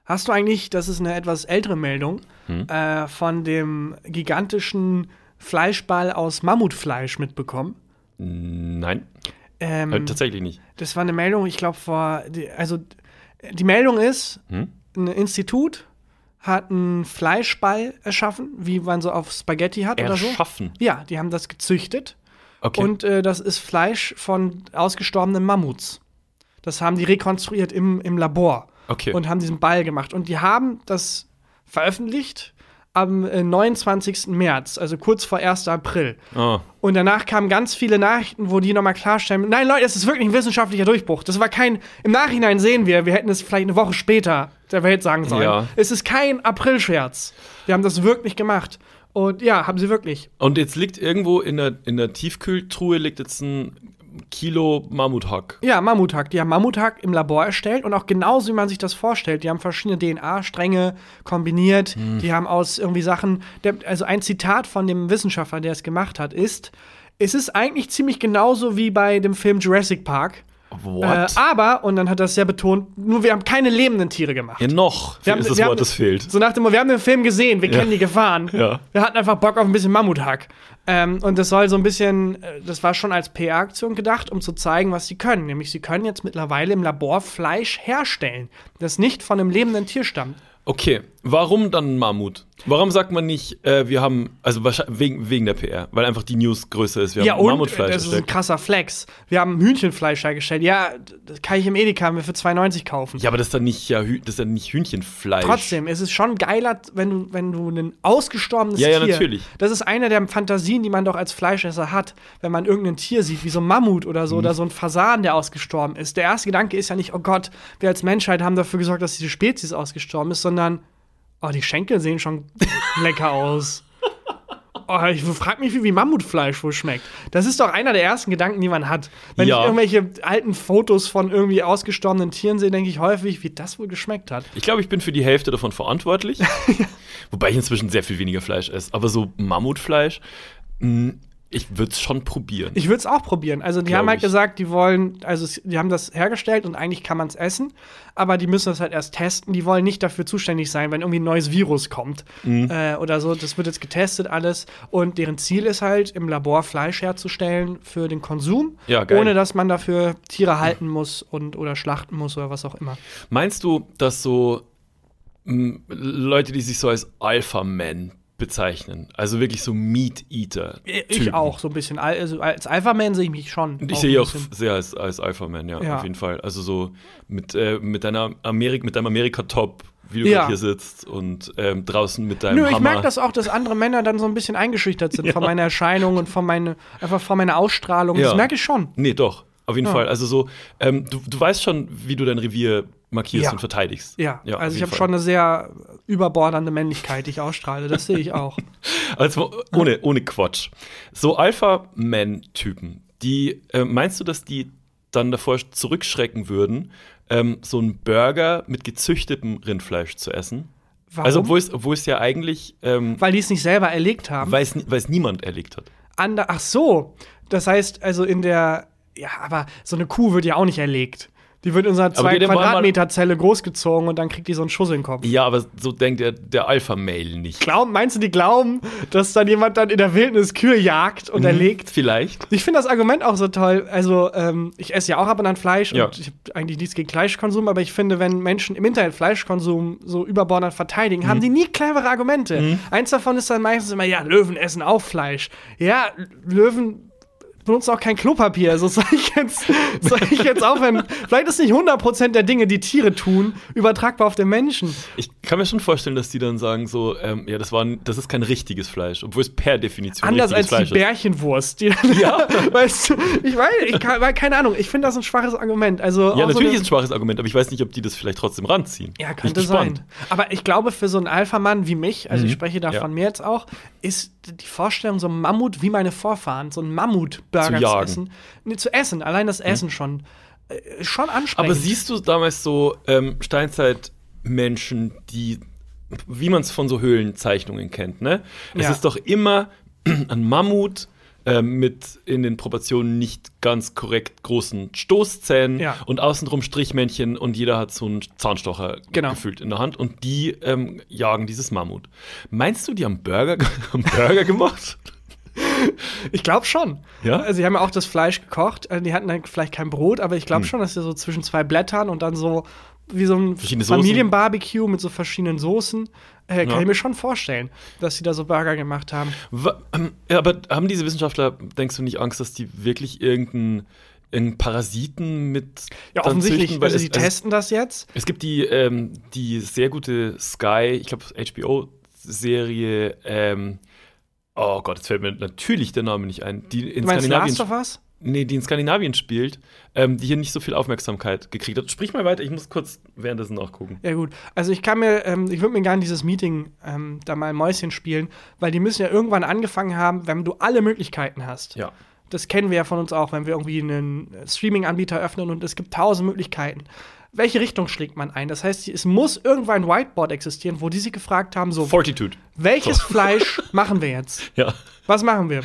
Hast du eigentlich, das ist eine etwas ältere Meldung, Hm? äh, von dem gigantischen Fleischball aus Mammutfleisch mitbekommen? Nein, Ähm, äh, tatsächlich nicht. Das war eine Meldung, ich glaube, vor. Die, also, die Meldung ist: Hm? ein Institut hat einen Fleischball erschaffen, wie man so auf Spaghetti hat oder so. Erschaffen. Ja, die haben das gezüchtet. Okay. Und äh, das ist Fleisch von ausgestorbenen Mammuts. Das haben die rekonstruiert im, im Labor okay. und haben diesen Ball gemacht. Und die haben das veröffentlicht am äh, 29. März, also kurz vor 1. April. Ah, Und danach kamen ganz viele Nachrichten, wo die nochmal klarstellen: Nein, Leute, das ist wirklich ein wissenschaftlicher Durchbruch. Das war kein. Im Nachhinein sehen wir, wir hätten es vielleicht eine Woche später der Welt sagen sollen. Ja. Es ist kein Aprilscherz. Wir haben das wirklich gemacht. Und ja, haben sie wirklich. Und jetzt liegt irgendwo in der, in der Tiefkühltruhe liegt jetzt ein Kilo Mammuthack. Ja, Mammuthack. Die haben Mammuthack im Labor erstellt und auch genauso, wie man sich das vorstellt. Die haben verschiedene DNA-Stränge kombiniert. Hm. Die haben aus irgendwie Sachen. Der, also ein Zitat von dem Wissenschaftler, der es gemacht hat, ist: Es ist eigentlich ziemlich genauso wie bei dem Film Jurassic Park. Äh, What? aber, und dann hat er es sehr betont, nur wir haben keine lebenden Tiere gemacht. ja, noch Wir haben- ist das wir Wort, haben- das fehlt. So nach dem wir haben den Film gesehen, wir kennen die Gefahren. Ja. Wir hatten einfach Bock auf ein bisschen Mammuthack. Ähm, und das soll so ein bisschen, äh, das war schon als PR-Aktion gedacht, um zu zeigen, was sie können. Nämlich, sie können jetzt mittlerweile im Labor Fleisch herstellen, das nicht von einem lebenden Tier stammt. Okay, warum dann Mammut? Warum sagt man nicht, äh, wir haben, also wahrscheinlich wegen, wegen der PR, weil einfach die News größer ist. Wir ja, haben und Mammutfleisch das ist ein krasser Flex. Wir haben Hühnchenfleisch hergestellt. Ja, das kann ich im Edeka mir für 2,90 kaufen. Ja, aber das ist dann nicht, ja, das ist dann nicht Hühnchenfleisch. Trotzdem, es ist schon geiler, wenn du, wenn du ein ausgestorbenes Ja, ja, Tier. natürlich. Das ist eine der Fantasien, die man doch als Fleischesser hat, wenn man irgendein Tier sieht, wie so ein Mammut oder Mhm. so, oder so ein Fasan, der ausgestorben ist. Der erste Gedanke ist ja nicht, oh Gott, wir als Menschheit haben dafür gesorgt, dass diese Spezies ausgestorben ist, sondern, oh, die Schenkel sehen schon lecker aus. Oh, ich frage mich, wie, wie Mammutfleisch wohl schmeckt. Das ist doch einer der ersten Gedanken, die man hat. Wenn Ja. ich irgendwelche alten Fotos von irgendwie ausgestorbenen Tieren sehe, denke ich häufig, wie das wohl geschmeckt hat. Ich glaube, ich bin für die Hälfte davon verantwortlich. Wobei ich inzwischen sehr viel weniger Fleisch esse. Aber so Mammutfleisch, mh, ich würde es schon probieren. Ich würde es auch probieren. Also die Glaub haben halt ich. gesagt, die wollen, also die haben das hergestellt und eigentlich kann man es essen, aber die müssen das halt erst testen. Die wollen nicht dafür zuständig sein, wenn irgendwie ein neues Virus kommt Mhm. äh, oder so. Das wird jetzt getestet alles und deren Ziel ist halt, im Labor Fleisch herzustellen für den Konsum, Ja, ohne dass man dafür Tiere halten muss und oder schlachten muss oder was auch immer. Meinst du, dass so Leute, die sich so als Alpha-Men bezeichnen, also wirklich so Meat-Eater? Ich Typen. auch so ein bisschen. Al- Also als Alpha-Man sehe ich mich schon. Ich sehe auch sehr als, als Alpha-Man, ja, Ja. auf jeden Fall. Also so mit, äh, mit, deiner Amerik mit deinem Amerika-Top, wie du Ja. hier sitzt und ähm, draußen mit deinem Nö, ich merke das auch, dass andere Männer dann so ein bisschen eingeschüchtert sind von meiner Erscheinung und von meine, einfach von meiner Ausstrahlung. Ja. Das merke ich schon. Nee, doch, auf jeden Ja. Fall. Also so, ähm, du, du weißt schon, wie du dein Revier markierst Ja. und verteidigst. Ja, auf also ich habe schon eine sehr überbordernde Männlichkeit, die ich ausstrahle. Das sehe ich auch. Also ohne, ohne Quatsch. So Alpha-Man-Typen, die, äh, meinst du, dass die dann davor zurückschrecken würden, ähm, so einen Burger mit gezüchtetem Rindfleisch zu essen? Warum? Also, obwohl es, obwohl es ja eigentlich, ähm, Weil die es nicht selber erlegt haben. weil es, weil es niemand erlegt hat. Ander Ach so. Das heißt, also in der. Ja, aber so eine Kuh wird ja auch nicht erlegt. Die wird in so einer Aber zwei die- die wollen mal- Quadratmeter Zelle großgezogen und dann kriegt die so einen Schuss in den Kopf. Ja, aber so denkt der, der Alpha-Male nicht. Glauben, meinst du, die glauben, dass dann jemand dann in der Wildnis Kühe jagt und erlegt? Vielleicht. Ich finde das Argument auch so toll. Also, ähm, ich esse ja auch ab und an Fleisch Ja. und ich habe eigentlich nichts gegen Fleischkonsum, aber ich finde, wenn Menschen im Internet Fleischkonsum so überbordert verteidigen, Mhm. haben die nie clevere Argumente. Eins davon ist dann meistens immer, ja, Löwen essen auch Fleisch. Ja, Löwen benutzen auch kein Klopapier. Also soll ich jetzt, soll ich jetzt aufhören? Vielleicht ist nicht 100% der Dinge, die Tiere tun, übertragbar auf den Menschen. Ich kann mir schon vorstellen, dass die dann sagen so, ähm, ja, das, war, ein- das ist kein richtiges Fleisch, obwohl es per Definition Anders als richtiges die Fleisch ist. Bärchenwurst. Die dann, ja. weißt du, ich weiß, ich kann, keine Ahnung, ich finde das ein schwaches Argument. Also Ja, so natürlich eine- ist ein schwaches Argument, aber ich weiß nicht, ob die das vielleicht trotzdem ranziehen. Ja, ich könnte sein. Aber ich glaube, für so einen Alpha-Mann wie mich, also ich spreche da Mhm. Ja. von mir jetzt auch, ist die Vorstellung, so ein Mammut wie meine Vorfahren, so ein Mammut-Burger Zu zu. Mhm. essen. Nee, zu essen, allein das Essen schon. Äh, schon ansprechend. Aber siehst du damals so ähm, Steinzeitmenschen, die, wie man es von so Höhlenzeichnungen kennt, ne? Es Ja. ist doch immer ein Mammut ähm, mit in den Proportionen nicht ganz korrekt großen Stoßzähnen Ja. und außenrum Strichmännchen und jeder hat so einen Zahnstocher Genau. gefühlt in der Hand und die ähm, jagen dieses Mammut. Meinst du, die haben Burger, haben Burger gemacht? Ich glaube schon. Ja? Also, sie haben ja auch das Fleisch gekocht. Also, die hatten dann vielleicht kein Brot, aber ich glaube schon, dass sie so zwischen zwei Blättern und dann so wie so ein. Familienbarbecue mit so verschiedenen Soßen. Äh, kann Ja. ich mir schon vorstellen, dass sie da so Burger gemacht haben. Ähm, ja, aber haben diese Wissenschaftler, denkst du nicht Angst, dass die wirklich irgendeinen irgendeinen Parasiten mit Ja, offensichtlich. züchten? Weil also, es- die testen das jetzt. Es gibt die, ähm, die sehr gute Sky, ich glaube HBO-Serie, ähm, oh Gott, jetzt fällt mir natürlich der Name nicht ein, die in Du meinst Skandinavien, Last of Us? Nee, die in Skandinavien spielt, ähm, die hier nicht so viel Aufmerksamkeit gekriegt hat. Sprich mal weiter, ich muss kurz währenddessen nachgucken. Ja, gut. Also ich kann mir, ähm, ich würde mir gerne dieses Meeting ähm, da mal ein Mäuschen spielen, weil die müssen ja irgendwann angefangen haben, wenn du alle Möglichkeiten hast. Ja. Das kennen wir ja von uns auch, wenn wir irgendwie einen Streaming-Anbieter öffnen und es gibt tausend Möglichkeiten. Welche Richtung schlägt man ein? Das heißt, es muss irgendwann ein Whiteboard existieren, wo die sich gefragt haben: so, Fortitude. welches Fleisch machen wir jetzt? Ja. Was machen wir?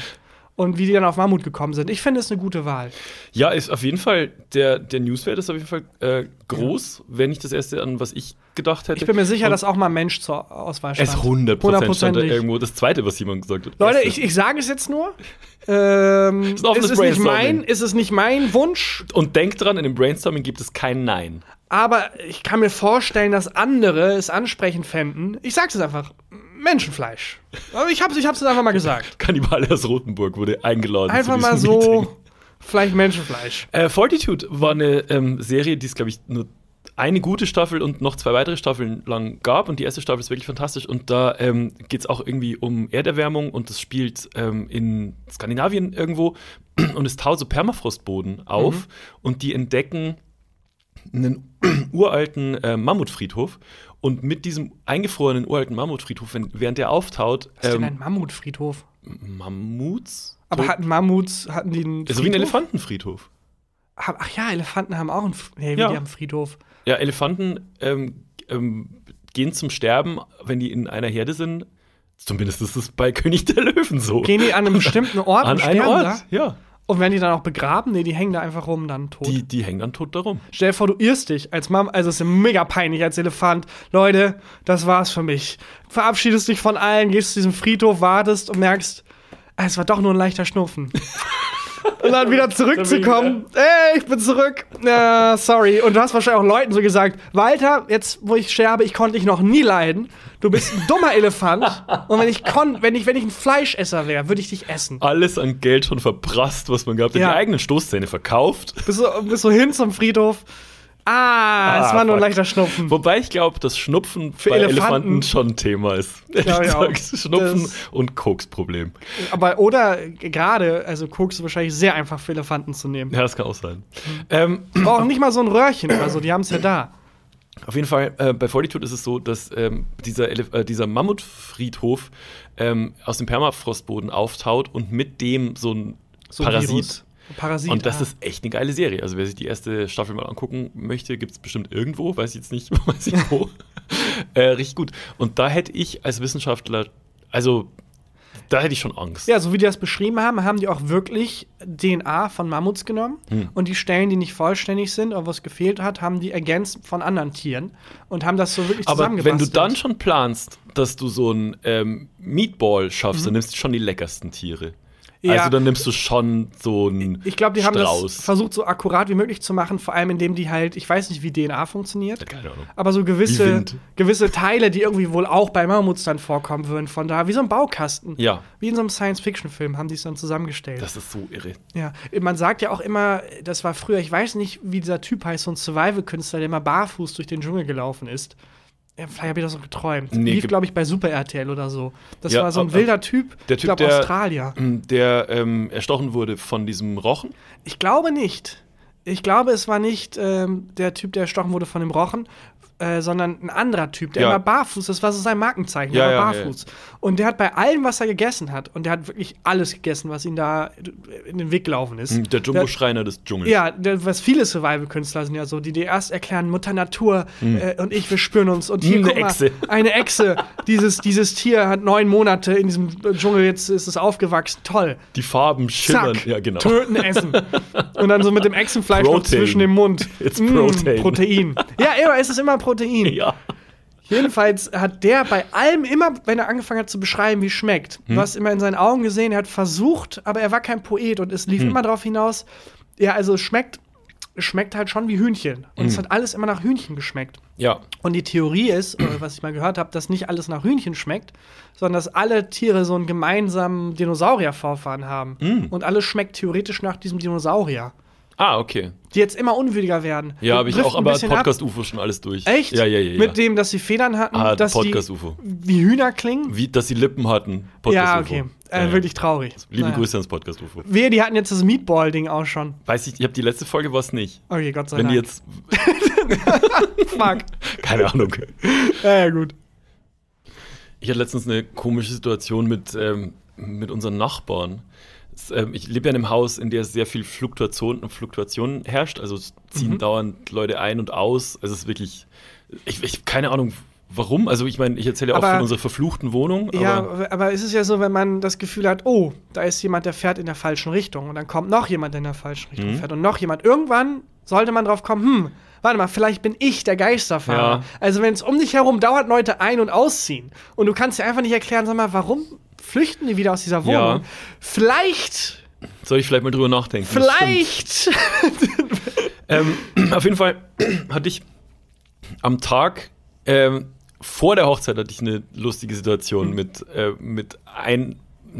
Und wie die dann auf Mammut gekommen sind. Ich finde es eine gute Wahl. Ja, ist auf jeden Fall, der, der Newswert ist auf jeden Fall äh, groß, wenn nicht das erste, an was ich gedacht hätte. Ich bin mir sicher, Und dass auch mal ein Mensch zur Auswahl stand. es 100% stand da Hundertprozentig. irgendwo das zweite, was jemand gesagt hat. Leute, ich, ich sage es jetzt nur. Ähm, Ist es ist, nicht mein, ist es nicht mein Wunsch, Und denkt dran, in dem Brainstorming gibt es kein Nein. Aber ich kann mir vorstellen, dass andere es ansprechend fänden. Ich sag's es einfach: Menschenfleisch. Aber ich hab's, ich hab's jetzt einfach mal gesagt. Kannibale aus Rotenburg wurde eingeladen. Einfach zu mal so, Meeting. vielleicht Menschenfleisch. Äh, Fortitude war eine ähm, Serie, die es, glaube ich, nur eine gute Staffel und noch zwei weitere Staffeln lang gab. Und die erste Staffel ist wirklich fantastisch. Und da ähm, geht es auch irgendwie um Erderwärmung und das spielt ähm, in Skandinavien irgendwo. Und es taut so Permafrostboden auf und die entdecken einen uralten äh, Mammutfriedhof. Und mit diesem eingefrorenen uralten Mammutfriedhof, wenn, während der auftaut, Was ist denn ähm, ein Mammutfriedhof? Mammuts? Aber hatten Mammuts, hatten die einen ist so wie ein Friedhof? Elefantenfriedhof. Ach ja, Elefanten haben auch einen, nee, Ja. die haben einen Friedhof. Ja, Elefanten ähm, ähm, gehen zum Sterben, wenn die in einer Herde sind. Zumindest ist es bei König der Löwen so. Gehen die an einem bestimmten Ort An einen sterben Ort, da? ja. Und werden die dann auch begraben? Nee, die hängen da einfach rum, dann tot. Die, die hängen dann tot darum. Stell dir vor, du irrst dich als Mom, also es ist mega peinlich als Elefant. Leute, das war's für mich. Verabschiedest dich von allen, gehst zu diesem Friedhof, wartest und merkst, es war doch nur ein leichter Schnupfen. und dann wieder zurückzukommen, ey, ich bin zurück. Ja, sorry. Und du hast wahrscheinlich auch Leuten so gesagt, Walter, jetzt wo ich sterbe, ich konnte dich noch nie leiden. Du bist ein dummer Elefant. Und wenn ich kon wenn ich, wenn ich ein Fleischesser wäre, würde ich dich essen. Alles an Geld schon verprasst, was man gehabt hat. Ja. Die eigenen Stoßzähne verkauft. Bist so, bist so hin zum Friedhof. Ah, es Ah, war nur ein leichter Schnupfen. Wobei ich glaube, dass Schnupfen Für bei Elefanten- Elefanten, schon ein Thema ist. Ehrlich gesagt, Schnupfen Das- und Koksproblem. Aber oder gerade, also Koks ist wahrscheinlich sehr einfach für Elefanten zu nehmen. Ja, das kann auch sein. Ähm, Brauchen nicht mal so ein Röhrchen oder so, die haben es ja da. Auf jeden Fall, äh, bei Fortitude ist es so, dass ähm, dieser, Elef äh, dieser Mammutfriedhof ähm, aus dem Permafrostboden auftaut und mit dem so ein So Parasit. Virus. Parasit. Und das ah. ist echt eine geile Serie. Also wer sich die erste Staffel mal angucken möchte, gibt es bestimmt irgendwo, weiß ich jetzt nicht, weiß ich wo. äh, richtig gut. Und da hätte ich als Wissenschaftler, also da hätte ich schon Angst. Ja, so wie die das beschrieben haben, haben die auch wirklich DNA von Mammuts genommen Hm. und die Stellen, die nicht vollständig sind oder was gefehlt hat, haben die ergänzt von anderen Tieren und haben das so wirklich Aber wenn du dann schon planst, dass du so ein ähm, Meatball schaffst, Mhm. dann nimmst du schon die leckersten Tiere. Ja. Also dann nimmst du schon so ein ich glaube, die haben das Strauß. versucht, so akkurat wie möglich zu machen, vor allem indem die halt, ich weiß nicht, wie DNA funktioniert, Keine Ahnung. aber so gewisse, gewisse Teile, die irgendwie wohl auch bei Mammuts dann vorkommen würden, von da, wie so ein Baukasten. Ja, Wie in so einem Science-Fiction-Film haben die es dann zusammengestellt. das ist so irre. ja, man sagt ja auch immer, das war früher, ich weiß nicht, wie dieser Typ heißt, so ein Survival-Künstler, der immer barfuß durch den Dschungel gelaufen ist. Vielleicht habe ich das auch geträumt. Nee, Lief, glaube ich, bei Super RTL oder so. Das Ja, war so ein äh, wilder Typ, der ich Typ, glaube der- Australier. Der ähm, erstochen wurde von diesem Rochen. Ich glaube nicht. Ich glaube, es war nicht ähm, der Typ, der erstochen wurde von dem Rochen. Äh, sondern ein anderer Typ, der Ja. immer barfuß, das war so sein Markenzeichen, Ja, der war ja, barfuß. Und der hat bei allem, was er gegessen hat, und der hat wirklich alles gegessen, was ihm da in den Weg gelaufen ist. Der Jumbo-Schreiner des Dschungels. Ja, der, was viele Survival-Künstler sind ja so, die dir erst erklären, Mutter Natur äh, und ich, wir spüren uns. Und hier, Hm, eine mal, Echse. eine Echse. dieses, dieses Tier hat neun Monate in diesem Dschungel, jetzt ist es aufgewachsen. Toll. Die Farben schimmern. Zack, Ja, genau. töten, essen. Und dann so mit dem Echsenfleisch noch zwischen dem Mund. It's Mm, Protein. Protein. Ja, immer, es ist immer Protein. Ja. Jedenfalls hat der bei allem immer, wenn er angefangen hat zu beschreiben, wie es schmeckt, Hm. du hast immer in seinen Augen gesehen, er hat versucht, aber er war kein Poet und es lief Hm. immer darauf hinaus, ja, also es schmeckt, es schmeckt halt schon wie Hühnchen. Und Hm. es hat alles immer nach Hühnchen geschmeckt. Ja. Und die Theorie ist, was ich mal gehört habe, dass nicht alles nach Hühnchen schmeckt, sondern dass alle Tiere so einen gemeinsamen Dinosaurier-Vorfahren haben. Hm. Und alles schmeckt theoretisch nach diesem Dinosaurier. Ah, okay. Die jetzt immer unwürdiger werden. Ja, Wir habe ich auch, aber. Podcast-UFO schon alles durch. Echt? Ja, ja, ja. ja. Mit dem, dass sie Federn hatten, Ah, dass Podcast-UFO. wie Hühner klingen. Wie, dass sie Lippen hatten. ja, Podcast-UFo. okay. Äh, Ja, ja. Wirklich traurig. Liebe Naja. Grüße ans Podcast-UFO. Wehe, die hatten jetzt das Meatball-Ding auch schon. Weiß ich, ich habe die letzte Folge was nicht. Okay, Gott sei Wenn die Dank. jetzt. Fuck. Keine Ahnung. ja, ja, gut. Ich hatte letztens eine komische Situation mit, ähm, mit unseren Nachbarn. Ähm, ich lebe ja in einem Haus, in der sehr viel Fluktuation, Fluktuation herrscht. Also es ziehen Mhm. dauernd Leute ein und aus. Also es ist wirklich. Ich, ich keine Ahnung, warum. Also ich meine, ich erzähle ja auch von unserer verfluchten Wohnung. Ja, aber aber, aber es ist ja so, wenn man das Gefühl hat, oh, da ist jemand, der fährt in der falschen Richtung. Und dann kommt noch jemand, der in der falschen Richtung Mhm. fährt. Und noch jemand. Irgendwann sollte man drauf kommen, hm, warte mal, vielleicht bin ich der Geisterfahrer. Ja. Also wenn es um dich herum dauert, Leute ein- und ausziehen. Und du kannst dir einfach nicht erklären, sag mal, warum flüchten die wieder aus dieser Wohnung? Ja. Vielleicht, soll ich vielleicht mal drüber nachdenken? Vielleicht. Ähm, auf jeden Fall hatte ich am Tag ähm, vor der Hochzeit hatte ich eine lustige Situation mit, äh, mit ein,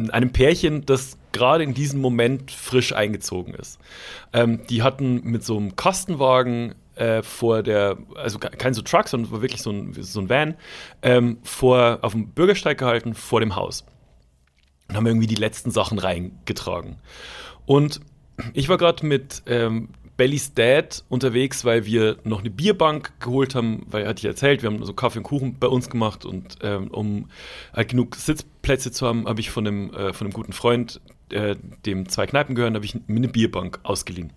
einem Pärchen, das gerade in diesem Moment frisch eingezogen ist. Ähm, die hatten mit so einem Kastenwagen äh, vor der, also ke- kein so Truck, sondern war wirklich so ein, so ein Van, ähm, vor, auf dem Bürgersteig gehalten vor dem Haus. Haben irgendwie die letzten Sachen reingetragen. Und ich war gerade mit ähm, Bellys Dad unterwegs, weil wir noch eine Bierbank geholt haben, weil hatte ich erzählt, wir haben so Kaffee und Kuchen bei uns gemacht und ähm, um halt genug Sitzplätze zu haben, habe ich von einem, äh, von einem guten Freund, äh, dem zwei Kneipen gehören, habe ich mir eine Bierbank ausgeliehen.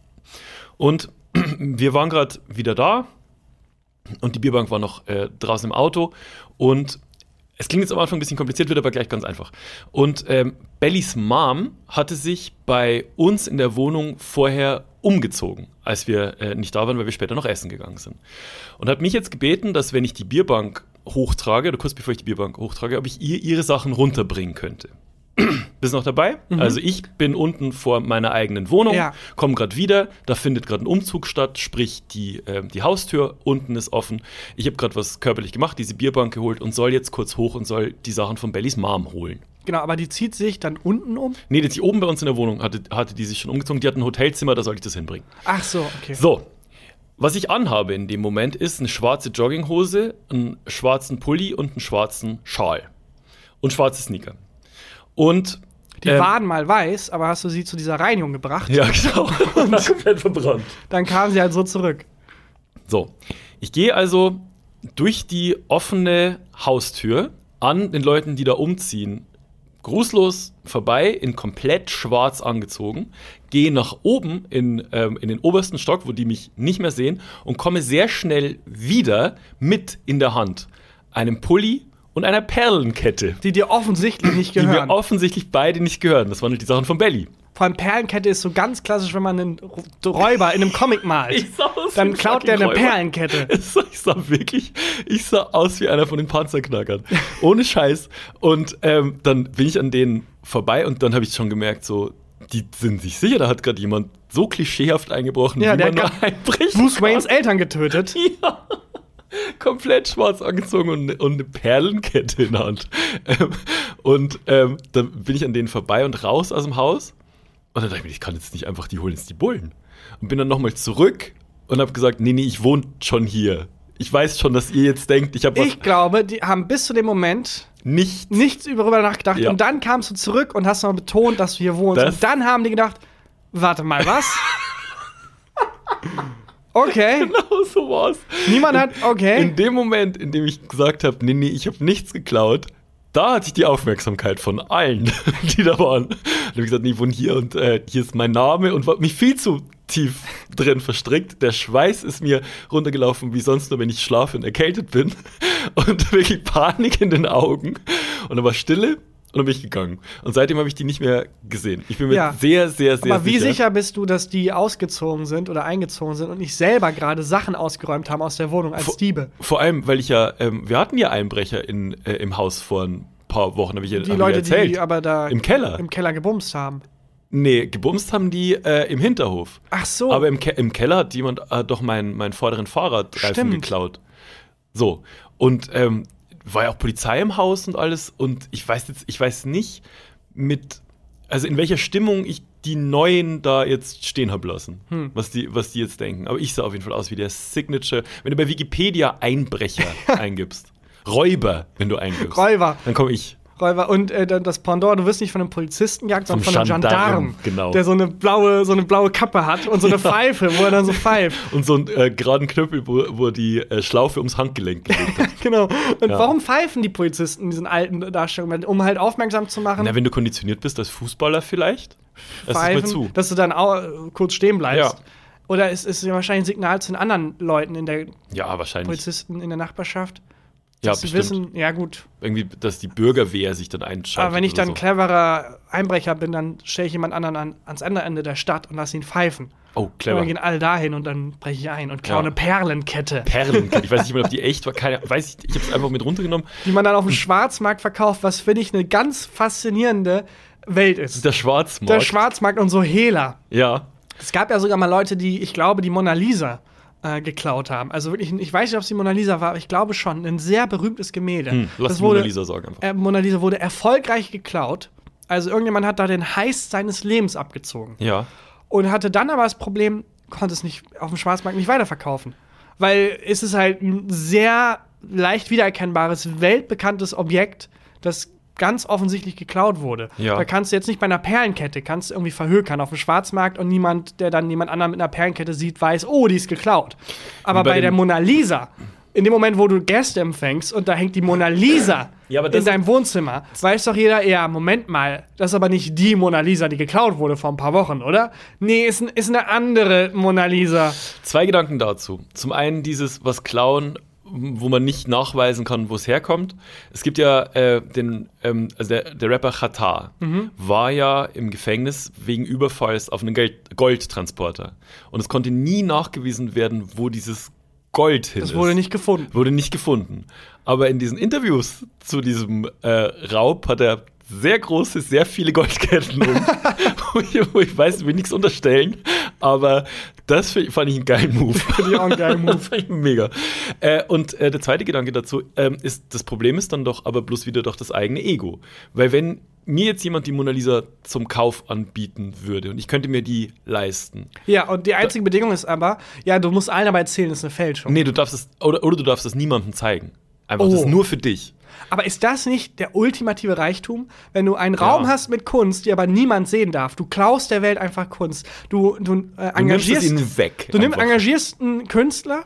Und wir waren gerade wieder da und die Bierbank war noch äh, draußen im Auto und es klingt jetzt am Anfang ein bisschen kompliziert, wird aber gleich ganz einfach. Und ähm, Bellys Mom hatte sich bei uns in der Wohnung vorher umgezogen, als wir äh, nicht da waren, weil wir später noch essen gegangen sind. Und hat mich jetzt gebeten, dass wenn ich die Bierbank hochtrage, oder kurz bevor ich die Bierbank hochtrage, ob ich ihr ihre Sachen runterbringen könnte. Bist noch dabei? Also ich bin unten vor meiner eigenen Wohnung, Ja. komme gerade wieder, da findet gerade ein Umzug statt, sprich die, ähm, die Haustür unten ist offen. Ich habe gerade was körperlich gemacht, diese Bierbank geholt und soll jetzt kurz hoch und soll die Sachen von Bellys Mom holen. genau, aber die zieht sich dann unten um. Nee, die oben bei uns in der Wohnung hatte, hatte die sich schon umgezogen, die hat ein Hotelzimmer, da soll ich das hinbringen. Ach so, okay. So, was ich anhabe in dem Moment ist eine schwarze Jogginghose, einen schwarzen Pulli und einen schwarzen Schal. Und schwarze Sneaker. Und Die ähm, waren mal weiß, aber hast du sie zu dieser Reinigung gebracht? Ja, genau. Und komplett verbrannt. Dann kamen sie halt so zurück. So, ich gehe also durch die offene Haustür an den Leuten, die da umziehen, grußlos vorbei, in komplett schwarz angezogen, gehe nach oben in, ähm, in den obersten Stock, wo die mich nicht mehr sehen, und komme sehr schnell wieder mit in der Hand einem Pulli und einer Perlenkette, Die dir offensichtlich nicht die mir gehören. offensichtlich beide nicht gehören. Das waren die Sachen von Belly. Vor allem Perlenkette ist so ganz klassisch, wenn man einen Räuber in einem Comic malt. sah aus Dann wie klaut der eine Räuber. Perlenkette. Ich sah wirklich, ich sah aus wie einer von den Panzerknackern. Ohne Scheiß. Und ähm, dann bin ich an denen vorbei und dann habe ich schon gemerkt, so, die sind sich sicher, da hat gerade jemand so klischeehaft eingebrochen, Ja, wie der man nur hat einbricht. Bruce Waynes Eltern getötet. Ja. Komplett schwarz angezogen und, und eine Perlenkette in der Hand. Ähm, und ähm, dann bin ich an denen vorbei und raus aus dem Haus. Und dann dachte ich mir, ich kann jetzt nicht einfach, die holen jetzt die Bullen. Und bin dann nochmal zurück und habe gesagt, nee, nee, ich wohne schon hier. Ich weiß schon, dass ihr jetzt denkt, ich habe was Ich glaube, die haben bis zu dem Moment nicht. nichts darüber nachgedacht. Ja. Und dann kamst du zurück und hast mal betont, dass du hier wohnst. Das- und dann haben die gedacht, warte mal, was? Okay. Genau so war's. Niemand hat, okay. In dem Moment, in dem ich gesagt habe, nee, nee, ich habe nichts geklaut, da hatte ich die Aufmerksamkeit von allen, die da waren. Da habe ich gesagt, nee, ich wohne hier und äh, hier ist mein Name und war mich viel zu tief drin verstrickt. Der Schweiß ist mir runtergelaufen, wie sonst nur, wenn ich schlafe und erkältet bin. Und wirklich Panik in den Augen. Und dann war Stille und dann bin ich gegangen. Und seitdem habe ich die nicht mehr gesehen. Ich bin mir Ja. sehr, sehr, sehr Aber wie sicher bist du, dass die ausgezogen sind oder eingezogen sind und nicht selber gerade Sachen ausgeräumt haben aus der Wohnung als Vor- Diebe? Vor allem, weil ich ja, ähm, wir hatten ja Einbrecher in, äh, im Haus vor ein paar Wochen, habe ich ja Die Leute, erzählt. die aber da Im Keller. im Keller gebumst haben. Nee, gebumst haben die äh, im Hinterhof. Ach so. Aber im, Ke im Keller hat jemand äh, doch meinen, meinen vorderen Fahrradreifen Stimmt. geklaut. So. Und ähm, war ja auch Polizei im Haus und alles. Und ich weiß jetzt, ich weiß nicht, mit, also in welcher Stimmung ich die Neuen da jetzt stehen habe lassen, Hm. was, die, was die jetzt denken. Aber ich sah auf jeden Fall aus wie der Signature. Wenn du bei Wikipedia Einbrecher eingibst, Räuber, wenn du eingibst, Räuber. dann komme ich. Räuber. Und äh, das Pendant, du wirst nicht von einem Polizisten gejagt, sondern von einem Gendarm, genau. der so eine blaue, so eine blaue Kappe hat und so eine Pfeife, wo er dann so pfeift. Und so einen äh, geraden Knüppel, wo, wo die äh, Schlaufe ums Handgelenk gelegt hat. Genau. Und Ja. warum pfeifen die Polizisten in diesen alten Darstellungen? Um halt aufmerksam zu machen, Na, wenn du konditioniert bist als Fußballer vielleicht, es mal pfeifen, zu. dass du dann auch kurz stehen bleibst. Ja. Oder ist es ja wahrscheinlich ein Signal zu den anderen Leuten in der Ja, wahrscheinlich. Polizisten in der Nachbarschaft? Ja, dass sie wissen, ja gut. Irgendwie, dass die Bürgerwehr sich dann einschaltet. Aber wenn ich dann ein so. cleverer Einbrecher bin, dann stelle ich jemand anderen an, ans andere Ende der Stadt und lasse ihn pfeifen. Oh, Und clever. dann gehen alle dahin und dann breche ich ein und klaue Ja. eine Perlenkette, Perlenkette. Ich weiß nicht mehr, ob die echt war. Keine, weiß ich, ich habe es einfach mit runtergenommen. die man dann auf dem Schwarzmarkt verkauft, was finde ich eine ganz faszinierende Welt ist. Der Schwarzmarkt. Der Schwarzmarkt und so Hehler. ja. Es gab ja sogar mal Leute, die, ich glaube, die Mona Lisa äh, geklaut haben. Also wirklich, ich weiß nicht, ob es die Mona Lisa war, aber ich glaube schon, ein sehr berühmtes Gemälde. Hm, lass das die Mona wurde, Lisa sagen einfach. äh, Mona Lisa wurde erfolgreich geklaut. Also irgendjemand hat da den Heist seines Lebens abgezogen. Ja. Und hatte dann aber das Problem, konnte es nicht auf dem Schwarzmarkt nicht weiterverkaufen. Weil es ist halt ein sehr leicht wiedererkennbares, weltbekanntes Objekt, das ganz offensichtlich geklaut wurde. Ja. Da kannst du jetzt nicht bei einer Perlenkette, kannst du irgendwie verhökern auf dem Schwarzmarkt und niemand, der dann jemand anderen mit einer Perlenkette sieht, weiß, oh, die ist geklaut. Aber Bei bei, der Mona Lisa, in dem Moment, wo du Gäste empfängst und da hängt die Mona Lisa Ja, in deinem Wohnzimmer, weiß doch jeder, ja, Moment mal, das ist aber nicht die Mona Lisa, die geklaut wurde vor ein paar Wochen, oder? Nee, ist, ist eine andere Mona Lisa. Zwei Gedanken dazu. Zum einen dieses, was klauen, wo man nicht nachweisen kann, wo es herkommt. Es gibt ja äh, den, ähm, also der, der Rapper Khatar war ja im Gefängnis wegen Überfalls auf einen Geld, Goldtransporter. Und es konnte nie nachgewiesen werden, wo dieses Gold hin Das ist. wurde nicht gefunden. Wurde nicht gefunden. Aber in diesen Interviews zu diesem äh, Raub hat er sehr große, sehr viele Goldketten um. wo, ich, weiß, ich will nichts unterstellen, aber das fand ich einen geilen Move. ich auch einen geilen Move. Das fand ich mega. Äh, und äh, der zweite Gedanke dazu ähm, ist, das Problem ist dann doch aber bloß wieder doch das eigene Ego. Weil wenn mir jetzt jemand die Mona Lisa zum Kauf anbieten würde und ich könnte mir die leisten. Ja, und die einzige Bedingung ist aber, ja, du musst allen aber erzählen, das ist eine Fälschung. Nee, du darfst es, oder, oder du darfst es niemandem zeigen. Einfach, Oh. das ist nur für dich. Aber ist das nicht der ultimative Reichtum, wenn du einen Raum Ja. hast mit Kunst, die aber niemand sehen darf? Du klaust der Welt einfach Kunst. Du, du, äh, Du nimmst engagierst, ihnen weg. du nimm, engagierst einen Künstler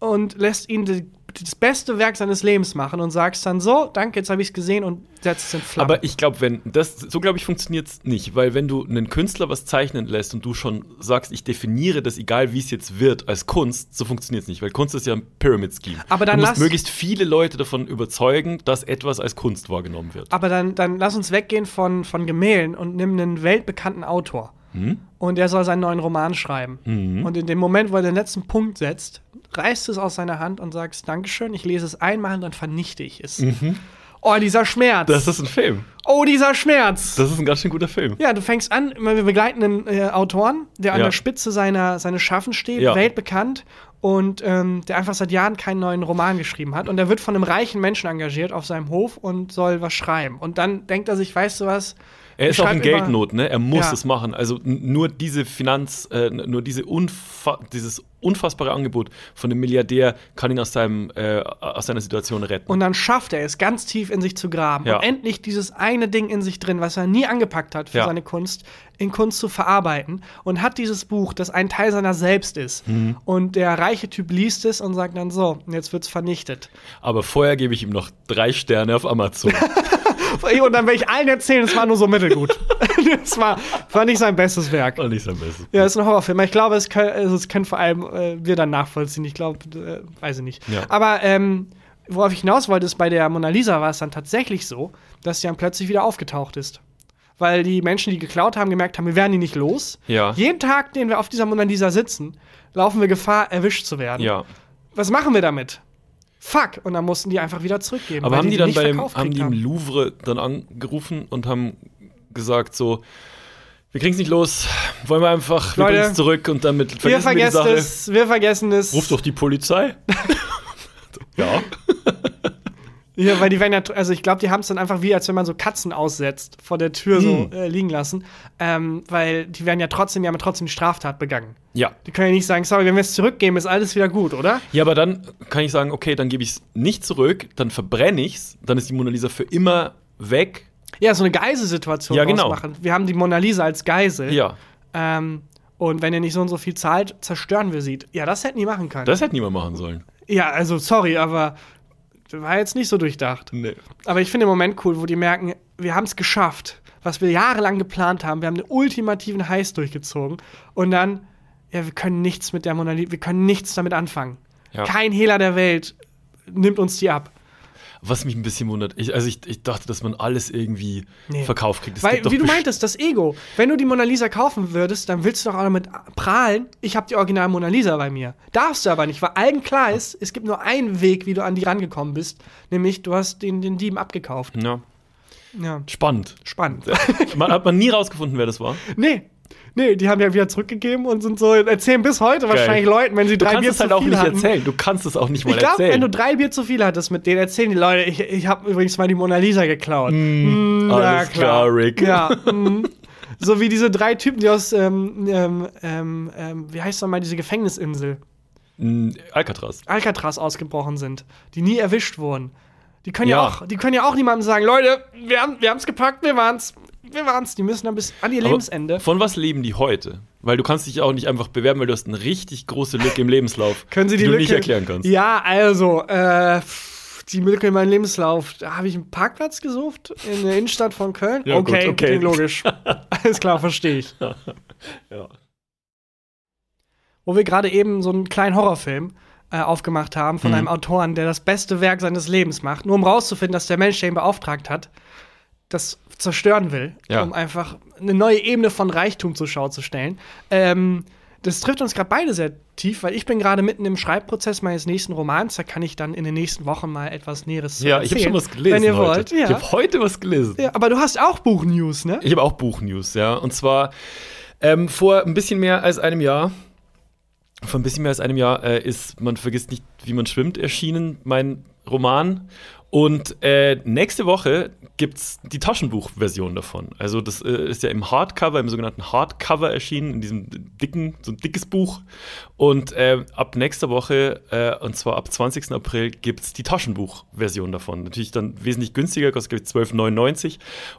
und lässt ihn die, das beste Werk seines Lebens machen und sagst dann so, danke, jetzt habe ich es gesehen und setzt es in Flammen. Aber ich glaube, wenn das so glaube ich funktioniert es nicht, weil wenn du einen Künstler was zeichnen lässt und du schon sagst, ich definiere das egal wie es jetzt wird als Kunst, so funktioniert es nicht, weil Kunst ist ja ein Pyramid Scheme. Aber dann du musst lass- möglichst viele Leute davon überzeugen, dass etwas als Kunst wahrgenommen wird. Aber dann, dann lass uns weggehen von, von Gemälden und nimm einen weltbekannten Autor. Hm? Und der soll seinen neuen Roman schreiben. Und in dem Moment, wo er den letzten Punkt setzt, reißt es aus seiner Hand und sagst, Dankeschön, ich lese es einmal und dann vernichte ich es. Oh, dieser Schmerz. Das ist ein Film. oh, dieser Schmerz. Das ist ein ganz schön guter Film. ja, du fängst an, wir begleiten einen äh, Autoren, der an Ja. der Spitze seiner, seines Schaffens steht, Ja. weltbekannt und ähm, der einfach seit Jahren keinen neuen Roman geschrieben hat. Und der wird von einem reichen Menschen engagiert auf seinem Hof und soll was schreiben. Und dann denkt er sich, weißt du was? Er ist auch in Geldnot, ne? Er muss Ja. es machen. Also nur diese Finanz, äh, nur diese Unfa dieses unfassbare Angebot von dem Milliardär kann ihn aus, seinem, äh, aus seiner Situation retten. Und dann schafft er es, ganz tief in sich zu graben Ja. und endlich dieses eine Ding in sich drin, was er nie angepackt hat für Ja. seine Kunst, in Kunst zu verarbeiten und hat dieses Buch, das ein Teil seiner selbst ist. Mhm. Und der reiche Typ liest es und sagt dann so, jetzt wird's vernichtet. Aber vorher gebe ich ihm noch drei Sterne auf Amazon. Und dann werde ich allen erzählen, es war nur so mittelgut. Es war, war nicht sein bestes Werk. Und nicht sein Bestes. Ja, ist ein Horrorfilm. Ich glaube, es können, also es können vor allem äh, wir dann nachvollziehen. Ich glaube, äh, weiß ich nicht. Ja. Aber ähm, worauf ich hinaus wollte, ist, bei der Mona Lisa war es dann tatsächlich so, dass sie dann plötzlich wieder aufgetaucht ist. Weil die Menschen, die geklaut haben, gemerkt haben, wir werden die nicht los. Ja. Jeden Tag, den wir auf dieser Mona Lisa sitzen, laufen wir Gefahr, erwischt zu werden. Ja. Was machen wir damit? Fuck. Und dann mussten die einfach wieder zurückgeben. Aber haben die sie dann bei dem, haben die im Louvre dann angerufen und haben gesagt so, wir kriegen's nicht los, wollen wir einfach, wir Leute, bringen's zurück und damit Wir vergessen wir die vergessen Sache. es, wir vergessen es. Ruf doch die Polizei. ja. Ja, weil die werden ja, also ich glaube, die haben es dann einfach wie, als wenn man so Katzen aussetzt, vor der Tür so Hm. äh, liegen lassen. Ähm, weil die werden ja trotzdem, die haben ja trotzdem Straftat begangen. Ja. Die können ja nicht sagen, sorry, wenn wir es zurückgeben, ist alles wieder gut, oder? Ja, aber dann kann ich sagen, okay, dann gebe ich es nicht zurück, dann verbrenne ich's, dann ist die Mona Lisa für immer weg. Ja, so eine Geiselsituation Ja, genau. machen. Wir haben die Mona Lisa als Geisel. Ja. Ähm, und wenn ihr nicht so und so viel zahlt, zerstören wir sie. Ja, das hätten die machen können. Das hätte niemand machen sollen. ja, also sorry, aber war jetzt nicht so durchdacht. Nee. Aber ich finde den Moment cool, wo die merken, wir haben es geschafft, was wir jahrelang geplant haben. Wir haben den ultimativen Heiß durchgezogen. Und dann, ja, wir können nichts mit der Mona Lisa, wir können nichts damit anfangen. Ja. Kein Hehler der Welt nimmt uns die ab. Was mich ein bisschen wundert, ich, also ich, ich dachte, dass man alles irgendwie Nee. verkauft kriegt. Es Weil, wie du meintest, das Ego. Wenn du die Mona Lisa kaufen würdest, dann willst du doch auch damit prahlen, ich habe die original Mona Lisa bei mir. Darfst du aber nicht, weil allen klar ist, es gibt nur einen Weg, wie du an die rangekommen bist. Nämlich, du hast den, den Dieben abgekauft. Ja. Ja, Spannend. spannend. man, hat man nie rausgefunden, wer das war. Nee. Nee, die haben ja wieder zurückgegeben und sind so, erzählen bis heute wahrscheinlich Leuten, wenn sie Du drei kannst Bier es zu halt auch viel nicht hatten. erzählen. Du kannst es auch nicht mal Ich glaube, erzählen. wenn du drei Bier zu viel hattest mit denen, erzählen die Leute, ich, ich habe übrigens mal die Mona Lisa geklaut. Mm, alles klar, Rick. Ja. mm. So wie diese drei Typen, die aus, ähm, ähm, ähm, ähm, wie heißt noch mal diese Gefängnisinsel, Mm, Alcatraz. Alcatraz ausgebrochen sind, die nie erwischt wurden. Die können ja, Ja. auch, die können ja auch niemandem sagen, Leute, wir haben wir haben's gepackt, wir waren's, wir waren's. Die müssen dann bis an ihr Aber Lebensende. Von was leben die heute? Weil du kannst dich auch nicht einfach bewerben, weil du hast eine richtig große Lücke im Lebenslauf, Können Sie die, du Lücke nicht erklären kannst. Ja, also, äh, die Lücke in meinem Lebenslauf. Da habe ich einen Parkplatz gesucht in der Innenstadt von Köln. Ja, gut, okay, okay. klingt logisch. Alles klar, verstehe ich. Ja. Wo wir gerade eben so einen kleinen Horrorfilm äh, aufgemacht haben von Mhm. einem Autoren, der das beste Werk seines Lebens macht, nur um rauszufinden, dass der Mensch, der ihn beauftragt hat, das zerstören will, Ja. um einfach eine neue Ebene von Reichtum zur Schau zu stellen. Ähm, das trifft uns gerade beide sehr tief, weil ich bin gerade mitten im Schreibprozess meines nächsten Romans. Da kann ich dann in den nächsten Wochen mal etwas Näheres zu Ja, ich habe erzählen, schon was gelesen Wenn ihr heute. wollt. Ja. Ich habe heute was gelesen. ja, aber du hast auch Buchnews, ne? Ich habe auch Buchnews, ja. Und zwar ähm, vor ein bisschen mehr als einem Jahr, vor ein bisschen mehr als einem Jahr äh, ist Man vergisst nicht, wie man schwimmt erschienen, mein Roman. Und äh, nächste Woche gibt es die Taschenbuchversion davon. Also das äh, ist ja im Hardcover, im sogenannten Hardcover erschienen, in diesem dicken, so ein dickes Buch. Und äh, ab nächster Woche, äh, und zwar ab 20. April, gibt es die Taschenbuchversion davon. Natürlich dann wesentlich günstiger, kostet glaube ich 12,99.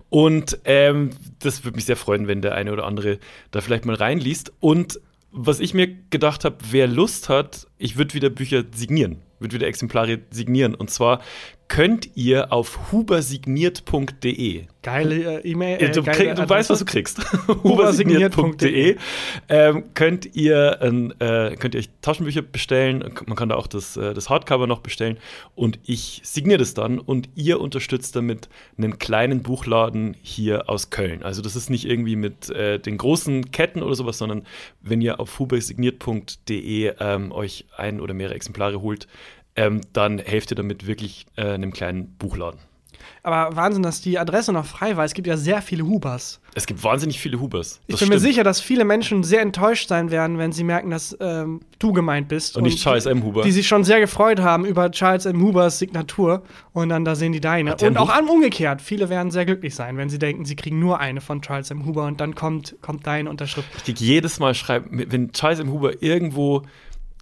Und ähm, das würde mich sehr freuen, wenn der eine oder andere da vielleicht mal reinliest. Und was ich mir gedacht habe, wer Lust hat, ich würde wieder Bücher signieren, würde wieder Exemplare signieren. Und zwar könnt ihr auf hubersigniert.de Geile äh, E-Mail. Äh, du, geile du weißt, was du kriegst. Hubersigniert.de. Ähm, könnt, ihr, äh, könnt ihr euch Taschenbücher bestellen. Man kann da auch das, äh, das Hardcover noch bestellen. Und ich signiere das dann und ihr unterstützt damit einen kleinen Buchladen hier aus Köln. Also das ist nicht irgendwie mit äh, den großen Ketten oder sowas, sondern wenn ihr auf hubersigniert.de ähm, euch ein oder mehrere Exemplare holt, ähm, dann helft ihr damit wirklich äh, einem kleinen Buchladen. Aber Wahnsinn, dass die Adresse noch frei war. Es gibt ja sehr viele Hubers. Es gibt wahnsinnig viele Hubers. Ich Das bin mir stimmt. sicher, dass viele Menschen sehr enttäuscht sein werden, wenn sie merken, dass ähm, du gemeint bist. Und nicht Charles M. Huber. Die sich schon sehr gefreut haben über Charles M. Hubers Signatur und dann da sehen die deine. Und auch an umgekehrt. Viele werden sehr glücklich sein, wenn sie denken, sie kriegen nur eine von Charles M. Huber und dann kommt, kommt deine Unterschrift. Ich krieg jedes Mal schreiben, wenn Charles M. Huber irgendwo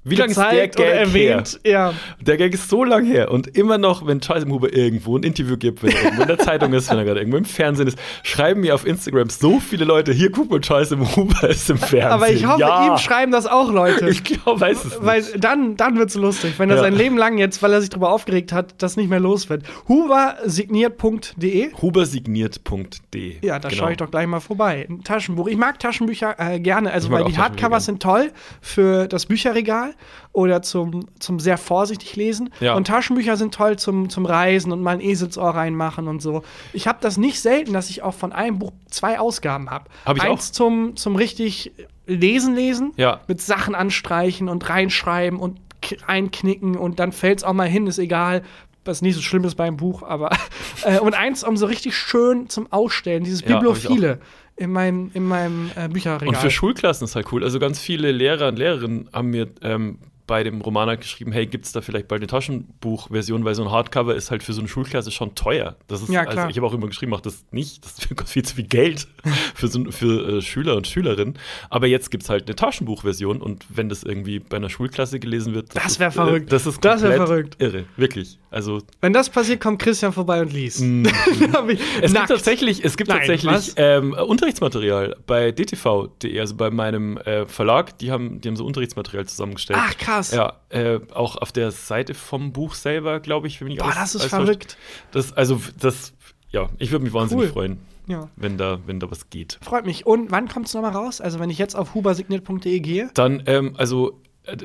Wie lange ist der Gag erwähnt. Ja. Der Gag ist so lang her und immer noch, wenn Charles. Huber irgendwo ein Interview gibt, wenn er irgendwo in der Zeitung ist, wenn er gerade irgendwo im Fernsehen ist, schreiben mir auf Instagram so viele Leute, hier guck mal, Charles. Huber ist im Fernsehen. Aber ich hoffe, ja. ihm schreiben das auch Leute. Ich glaube, weiß es nicht. Weil dann, dann wird's lustig, wenn er Ja. sein Leben lang jetzt, weil er sich darüber aufgeregt hat, das nicht mehr los wird. Hubersigniert.de Hubersigniert.de. Ja, da Genau. schaue ich doch gleich mal vorbei. Ein Taschenbuch. Ich mag Taschenbücher äh, gerne, also Ich weil die Hardcovers sind toll für das Bücherregal oder zum, zum sehr vorsichtig lesen. Ja. Und Taschenbücher sind toll zum, zum Reisen und mal ein Eselsohr reinmachen und so. Ich habe das nicht selten, dass ich auch von einem Buch zwei Ausgaben habe. Hab ich Eins zum, zum richtig Lesen lesen, Ja. mit Sachen anstreichen und reinschreiben und einknicken und dann fällt's auch mal hin, ist egal. Was nicht so schlimm ist beim Buch, aber. Äh, und eins, um so richtig schön zum Ausstellen, dieses Ja, auch. Bibliophile in meinem, in meinem äh, Bücherregal. Und für Schulklassen ist halt cool. Also ganz viele Lehrer und Lehrerinnen haben mir ähm, bei dem Roman halt geschrieben, hey, gibt es da vielleicht bald eine Taschenbuchversion, weil so ein Hardcover ist halt für so eine Schulklasse schon teuer. Das ist, Ja, klar. Also ich habe auch immer geschrieben, mach das nicht, das ist viel zu viel Geld für, so, für äh, Schüler und Schülerinnen. Aber jetzt gibt es halt eine Taschenbuchversion und wenn das irgendwie bei einer Schulklasse gelesen wird, Das ist, wär verrückt. Äh, das ist Das verrückt. Irre, wirklich. Also Wenn das passiert, kommt Christian vorbei und liest. Ich- Es Nackt. gibt tatsächlich, es gibt Nein, tatsächlich ähm, Unterrichtsmaterial bei dtv.de, also bei meinem äh, Verlag, die haben, die haben so Unterrichtsmaterial zusammengestellt. Ach, krass. Ja, äh, auch auf der Seite vom Buch selber, glaube ich, wenn ich Boah, das ist verrückt. Das, also, das, ja, ich würde mich wahnsinnig Cool. freuen, Ja. wenn da, wenn da was geht. Freut mich. Und wann kommt es nochmal raus? Also, wenn ich jetzt auf hubersigniert.de gehe. Dann, ähm, also, äh,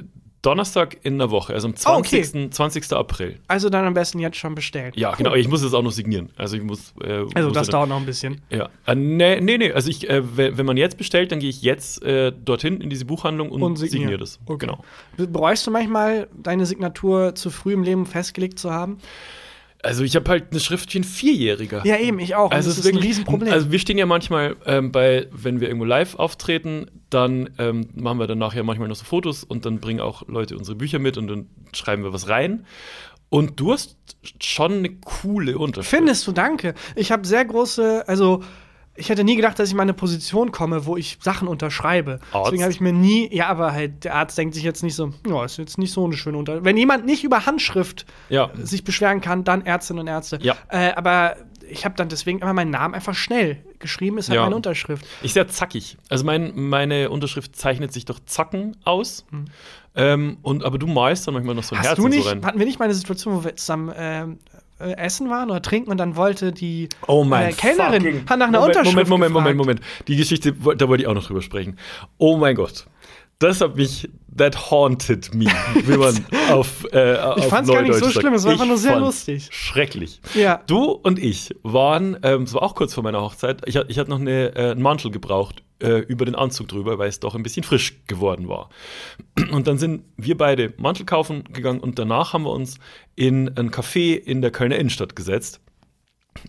Donnerstag in der Woche, also am Oh, okay. 20. 20. April. Also dann am besten jetzt schon bestellen. Ja, genau, ich muss es auch noch signieren. Also, ich muss. Äh, Also muss das ja- dauert noch ein bisschen. Ja, äh, nee, nee, nee. Also ich, äh, wenn, man jetzt bestellt, dann gehe ich jetzt äh, dorthin in diese Buchhandlung und, Und signiere das. Okay. Genau. Bereust du manchmal, deine Signatur zu früh im Leben festgelegt zu haben? Also ich habe halt eine Schrift wie ein Vierjähriger. Ja, eben, ich auch. Also das es ist ein Riesenproblem. Also wir stehen ja manchmal ähm, bei, wenn wir irgendwo live auftreten, dann ähm, machen wir dann nachher manchmal noch so Fotos und dann bringen auch Leute unsere Bücher mit und dann schreiben wir was rein. Und du hast schon eine coole Unterschrift. Findest du, danke. Ich habe sehr große, also ich hätte nie gedacht, dass ich mal in eine Position komme, wo ich Sachen unterschreibe. Arzt? Deswegen habe ich mir nie, ja, aber halt, der Arzt denkt sich jetzt nicht so, ja, ist jetzt nicht so eine schöne Unterschrift. Wenn jemand nicht über Handschrift Ja. sich beschweren kann, dann Ärztinnen und Ärzte. Ja. Äh, aber ich habe dann deswegen immer meinen Namen einfach schnell geschrieben, ist halt Ja. meine Unterschrift. Ich sehr zackig. Also mein, meine Unterschrift zeichnet sich durch Zacken aus. Ähm, und, aber du malst dann manchmal noch so ein. Hast Herz du nicht, so rein. hatten wir nicht mal eine Situation, wo wir zusammen ähm, äh, essen waren oder trinken und dann wollte die Oh mein äh, Kellnerin hat nach einer Moment, Unterschrift Moment, Moment, gefragt. Moment, Moment. Die Geschichte, da wollte ich auch noch drüber sprechen. Oh mein Gott. Das hat mich, that haunted me, wie man auf äh, Ich auf fand's gar nicht so schlimm, es war einfach nur sehr lustig. Schrecklich. Ja. Du und ich waren, ähm, es war auch kurz vor meiner Hochzeit, ich, ich hatte noch eine, äh, einen Mantel gebraucht äh, über den Anzug drüber, weil es doch ein bisschen frisch geworden war. Und dann sind wir beide Mantel kaufen gegangen und danach haben wir uns in ein Café in der Kölner Innenstadt gesetzt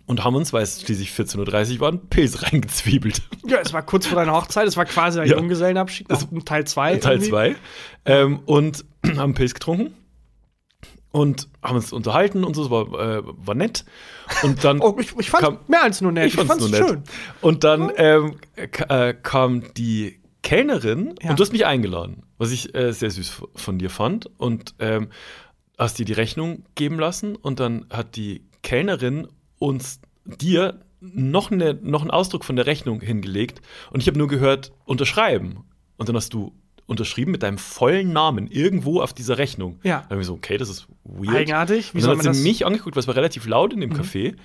und haben uns, weil es schließlich 14.30 Uhr war, einen Pilz reingezwiebelt. Ja, es war kurz vor deiner Hochzeit, es war quasi ein Ja. Junggesellenabschied, Teil 2. Teil 2. Ähm, und haben Pilz getrunken und haben uns unterhalten und so, es war, äh, war nett. Und dann Oh, ich, ich fand kam- mehr als nur nett. Ich fand's nur nett. schön. Und dann ähm, äh, kam die Kellnerin Ja. und du hast mich eingeladen, was ich äh, sehr süß von dir fand. Und ähm, hast dir die Rechnung geben lassen und dann hat die Kellnerin uns dir noch, eine, noch einen Ausdruck von der Rechnung hingelegt und ich habe nur gehört, unterschreiben. Und dann hast du unterschrieben mit deinem vollen Namen irgendwo auf dieser Rechnung. Ja. Dann habe ich so, okay, das ist weird. Eigenartig. Wie Und dann hat das? Mhm. sie mich angeguckt, weil es war relativ laut in dem Café. Und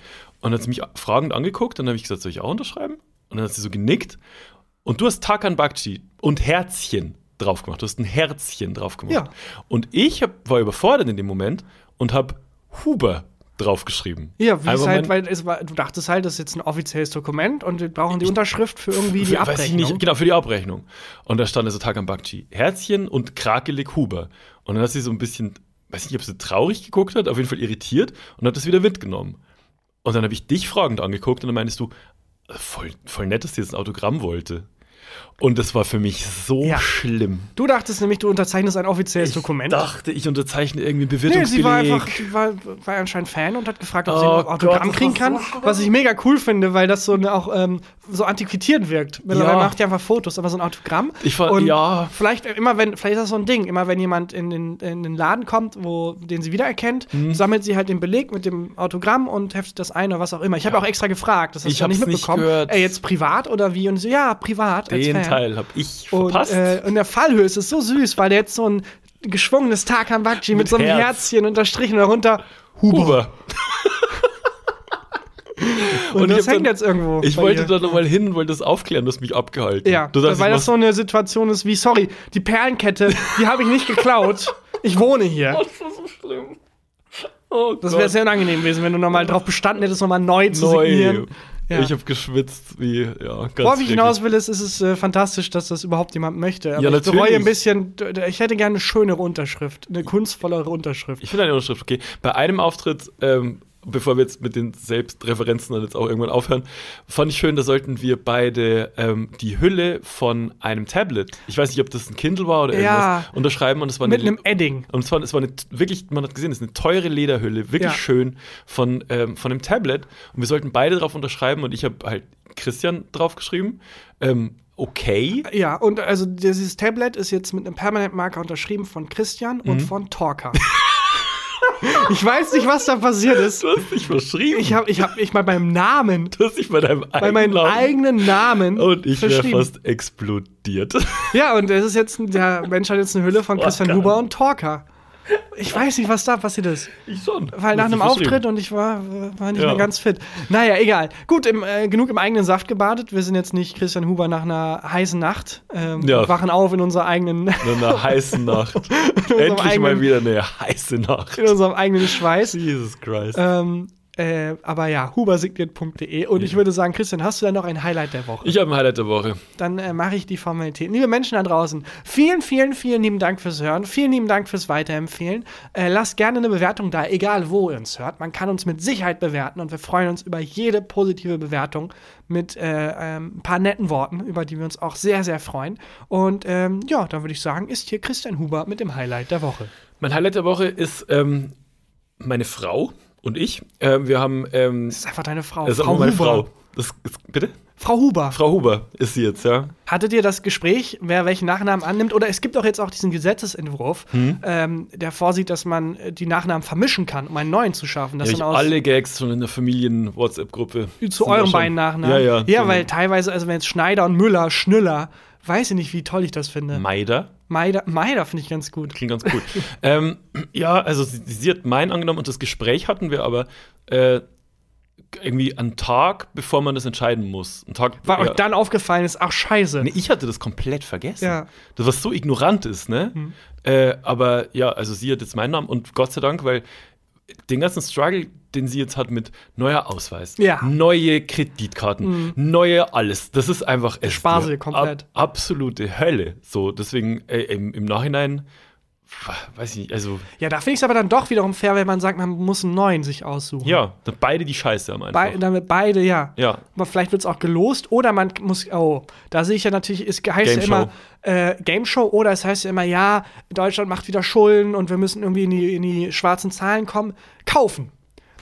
dann hat sie mich fragend angeguckt. Und dann habe ich gesagt, soll ich auch unterschreiben? Und dann hat sie so genickt. Und du hast Takan Bakci und Herzchen drauf gemacht. Du hast ein Herzchen drauf gemacht. Ja. Und ich hab, war überfordert in dem Moment und habe Huber draufgeschrieben. ja, wie es Einfach halt, weil es war, du dachtest halt, das ist jetzt ein offizielles Dokument und wir brauchen die Unterschrift für irgendwie die Für- Abrechnung. nicht, genau, für die Abrechnung. Und da stand also Takan Bakci, Herzchen und krakelig Huber. Und dann hat sie so ein bisschen, weiß nicht, ob sie traurig geguckt hat, auf jeden Fall irritiert und hat das wieder mitgenommen. Und dann habe ich dich fragend angeguckt und dann meintest du, voll, voll nett, dass sie jetzt ein Autogramm wollte. Und das war für mich so Ja. schlimm. Du dachtest nämlich, du unterzeichnest ein offizielles Ich Dokument. dachte, ich unterzeichne irgendwie einen Nee, Bewirtungsbeleg. sie war einfach, die war, war anscheinend Fan und hat gefragt, ob sie Oh ein Autogramm Gott, kriegen war kann. so was ich mega cool finde, weil das so eine, auch ähm, so antiquiert wirkt. Mittlerweile Ja. macht die einfach Fotos, aber so ein Autogramm. Ich fand- und ja. Vielleicht äh, immer, wenn, vielleicht ist das so ein Ding, immer wenn jemand in den, in den Laden kommt, wo, den sie wiedererkennt, Mhm. sammelt sie halt den Beleg mit dem Autogramm und heftet das ein oder was auch immer. Ich habe auch extra gefragt, das hast Ich du ja nicht hab's nicht mitbekommen. gehört. Ey, jetzt privat oder wie? Und sie, ja, privat. Den. Teil habe ich Und, verpasst. äh, und der Fallhöhe ist es so süß, weil der jetzt so ein geschwungenes Takambakji mit, Mit so einem Herz. Herzchen unterstrichen darunter. Huber. Huber. Und, Und ich das hängt dann- jetzt irgendwo. Ich wollte dir. da nochmal hin und wollte das aufklären, du hast mich abgehalten. Ja, du sagst, weil das so eine Situation ist wie, sorry, die Perlenkette, die habe ich nicht geklaut. Ich wohne hier. Das war so schlimm. Oh Das wäre sehr unangenehm gewesen, wenn du nochmal drauf bestanden hättest, nochmal neu zu signieren. Ja. Ich habe geschwitzt, wie, ja, ganz Worauf ich hinaus will, ist, ist es äh, fantastisch, dass das überhaupt jemand möchte. Aber Ja, ich bereue ein bisschen, ich hätte gerne eine schönere Unterschrift, eine kunstvollere Unterschrift. Ich finde eine Unterschrift okay. Bei einem Auftritt, ähm, bevor wir jetzt mit den Selbstreferenzen dann jetzt auch irgendwann aufhören, fand ich schön, da sollten wir beide ähm, die Hülle von einem Tablet, ich weiß nicht, ob das ein Kindle war oder Ja. irgendwas, unterschreiben und es war Mit eine einem Edding. und es war eine, wirklich, man hat gesehen, es ist eine teure Lederhülle, wirklich Ja. schön von, ähm, von einem Tablet. Und wir sollten beide drauf unterschreiben und ich habe halt Christian drauf geschrieben. Ähm, okay. Ja, und also dieses Tablet ist jetzt mit einem Permanentmarker unterschrieben von Christian Mhm. und von Talker. ich weiß nicht, was da passiert ist. Du hast dich verschrieben. Ich habe ich hab, ich mal beim Namen, du hast dich bei deinem bei meinem Namen- eigenen Namen Und ich wäre fast explodiert. Ja, und das ist jetzt, der Mensch hat jetzt eine Hülle von Christian. Huber und Talker. Ich weiß nicht, was da passiert ist. Ich schon. Weil nach einem Auftritt und ich war, war nicht Ja. mehr ganz fit. Naja, egal. Gut, im, äh, genug im eigenen Saft gebadet. Wir sind jetzt nicht Christian Huber nach einer heißen Nacht. Ähm, Ja. wachen auf in unserer eigenen, In einer heißen Nacht. Endlich mal eigenen- wieder eine heiße Nacht. in unserem eigenen Schweiß. Jesus Christ. Ähm, äh, aber ja, hubersigniert.de. Und ich würde sagen, Christian, hast du da noch ein Highlight der Woche? ich habe ein Highlight der Woche. Dann äh, mache ich die Formalitäten. Liebe Menschen da draußen, vielen, vielen, vielen lieben Dank fürs Hören. Vielen lieben Dank fürs Weiterempfehlen. Äh, lasst gerne eine Bewertung da, egal wo ihr uns hört. Man kann uns mit Sicherheit bewerten und wir freuen uns über jede positive Bewertung mit äh, ähm, ein paar netten Worten, über die wir uns auch sehr, sehr freuen. Und ähm, ja, dann würde ich sagen, ist hier Christian Huber mit dem Highlight der Woche. Mein Highlight der Woche ist ähm, meine Frau und ich. Ähm, wir haben. Ähm, Das ist einfach deine Frau. das ist Frau auch meine Huber. Frau. Das ist, bitte? Frau Huber. Frau Huber ist sie jetzt, ja. Hattet ihr das Gespräch, wer welchen Nachnamen annimmt? Oder es gibt auch jetzt auch diesen Gesetzesentwurf, Hm? ähm, der vorsieht, dass man äh, die Nachnamen vermischen kann, um einen neuen zu schaffen. Das ja aus alle Gags schon in der Familien-WhatsApp-Gruppe. zu sind euren beiden Nachnamen. Ja, ja. Ja, so weil teilweise, also wenn jetzt Schneider und Müller, Schnüller, weiß ich nicht, wie toll ich das finde. Meider. Meider, Meider finde ich ganz gut. Klingt ganz cool. ähm, ja, also sie, sie hat meinen angenommen und das Gespräch hatten wir aber äh, irgendwie einen Tag, bevor man das entscheiden muss. Ein Tag, Weil ja. euch dann aufgefallen ist, ach scheiße. Nee, ich hatte das komplett vergessen. Ja. Das, was so ignorant ist, ne? Mhm. Äh, aber ja, also sie hat jetzt meinen Namen und Gott sei Dank, weil den ganzen Struggle, den sie jetzt hat mit neuer Ausweis, Ja. neue Kreditkarten, neue alles, das ist einfach es wird komplett. Ab, absolute Hölle. So, deswegen äh, im, im Nachhinein, weiß ich nicht, also Ja, da finde ich es aber dann doch wiederum fair, wenn man sagt, man muss einen neuen sich aussuchen. ja, beide die Scheiße am Bei, einfach. damit beide, ja. ja, Aber vielleicht wird es auch gelost oder man muss, oh, da sehe ich ja natürlich, es heißt Game ja immer äh, Game Show oder es heißt ja immer, ja, Deutschland macht wieder Schulden und wir müssen irgendwie in die, in die schwarzen Zahlen kommen. Kaufen.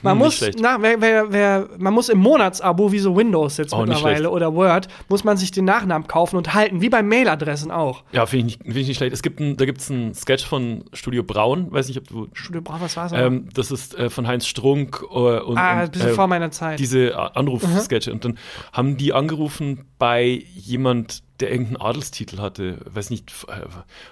Man Hm, muss, schlecht. na, wer, wer, wer, man muss im Monatsabo, wie so Windows jetzt Auch mittlerweile oder Word, muss man sich den Nachnamen kaufen und halten, wie bei Mailadressen auch. ja, finde ich, nicht- find ich nicht schlecht. Es gibt ein, da gibt es einen Sketch von Studio Braun, weiß nicht, ob du Studio Bravo, was war's? Ähm, das ist äh, von Heinz Strunk äh, und, ah, ein bisschen äh, vor meiner Zeit. diese Anrufsketche. Und dann haben die angerufen bei jemand, der irgendeinen Adelstitel hatte, weiß nicht, äh,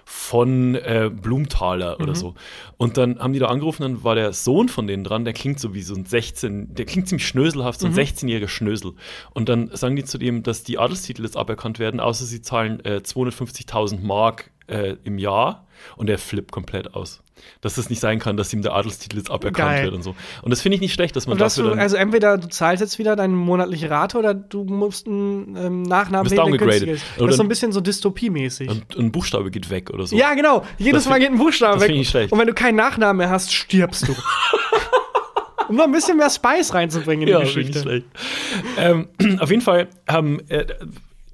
von äh, Blumenthaler Mhm. oder so. Und dann haben die da angerufen, dann war der Sohn von denen dran, der klingt so wie so ein 16, der klingt ziemlich schnöselhaft, Mhm. so ein 16-jähriger Schnösel. Und dann sagen die zu dem, dass die Adelstitel jetzt aberkannt werden, außer sie zahlen äh, 250.000 Mark äh, im Jahr. Und er flippt komplett aus. Dass es nicht sein kann, dass ihm der Adelstitel jetzt aberkannt Geil. wird und so. Und das finde ich nicht schlecht, dass man dann also entweder du zahlst jetzt wieder deine monatliche Rate oder du musst einen ähm, Nachnamen wählen, ist. Oder Das ist so ein bisschen so dystopiemäßig. Und ein Buchstabe geht weg oder so. Ja, genau. Jedes Das Mal geht ein Buchstabe das weg. ich schlecht. Und wenn du keinen Nachnamen mehr hast, stirbst du. um noch ein bisschen mehr Spice reinzubringen in ja die finde ich Geschichte. schlecht. ähm, auf jeden Fall haben, äh,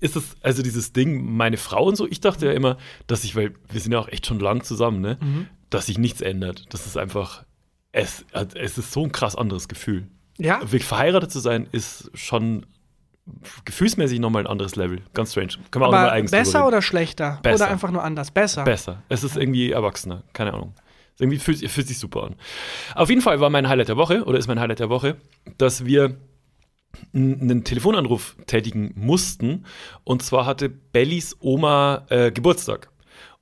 ist es, also dieses Ding, meine Frau und so, ich dachte ja immer, dass ich, weil wir sind ja auch echt schon lang zusammen, ne, Mhm. dass sich nichts ändert. Das ist einfach, es, es ist so ein krass anderes Gefühl. Ja? Wirklich verheiratet zu sein, ist schon gefühlsmäßig nochmal ein anderes Level. Ganz strange. Können wir auch nochmal Aber eigens besser oder schlechter? Besser. Oder einfach nur anders? Besser. Besser. Es ist irgendwie erwachsener. Keine Ahnung. Es Irgendwie fühlt, fühlt sich super an. Auf jeden Fall war mein Highlight der Woche, oder ist mein Highlight der Woche, dass wir einen Telefonanruf tätigen mussten. Und zwar hatte Bellys Oma äh, Geburtstag.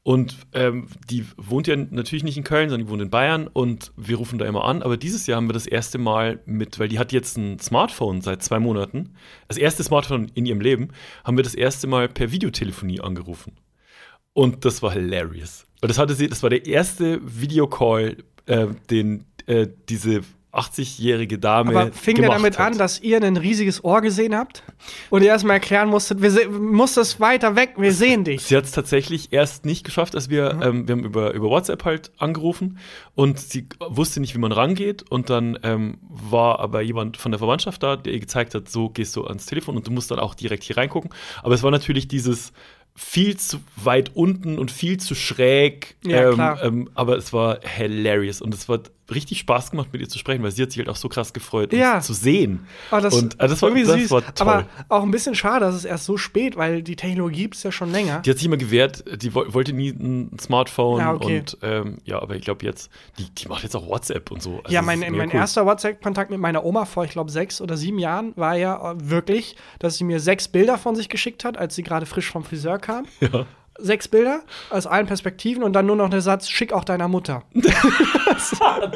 Und ähm, die wohnt ja natürlich nicht in Köln, sondern die wohnt in Bayern und wir rufen da immer an. Aber dieses Jahr haben wir das erste Mal mit, weil die hat jetzt ein Smartphone seit zwei Monaten, das erste Smartphone in ihrem Leben, haben wir das erste Mal per Videotelefonie angerufen. Und das war hilarious. Und das hatte sie, das war der erste Videocall, äh, den äh, diese 80-jährige Dame Aber fing gemacht damit hat. an, dass ihr ein riesiges Ohr gesehen habt und ihr erstmal erklären musstet, wir se- musstest weiter weg, wir sehen dich. Sie hat es tatsächlich erst nicht geschafft, als wir, ähm, wir haben über, über WhatsApp halt angerufen und sie wusste nicht, wie man rangeht und dann ähm, war aber jemand von der Verwandtschaft da, der ihr gezeigt hat, so gehst du ans Telefon und du musst dann auch direkt hier reingucken. Aber es war natürlich dieses viel zu weit unten und viel zu schräg, Ja, ähm, klar. ähm, aber es war hilarious und es war richtig Spaß gemacht, mit ihr zu sprechen, weil sie hat sich halt auch so krass gefreut, Ja. uns zu sehen. Oh, das, und äh, das, war, irgendwie das süß, war toll. aber auch ein bisschen schade, dass es erst so spät, weil die Technologie gibt es ja schon länger. Die hat sich immer gewehrt, die wo- wollte nie ein Smartphone Ja, okay. und ähm, ja, aber ich glaube jetzt, die, die macht jetzt auch WhatsApp und so. Also ja, mein, mein cool. erster WhatsApp-Kontakt mit meiner Oma vor, ich glaube, sechs oder sieben Jahren war ja äh, wirklich, dass sie mir sechs Bilder von sich geschickt hat, als sie gerade frisch vom Friseur kam. Ja. Sechs Bilder aus allen Perspektiven und dann nur noch der Satz, schick auch deiner Mutter.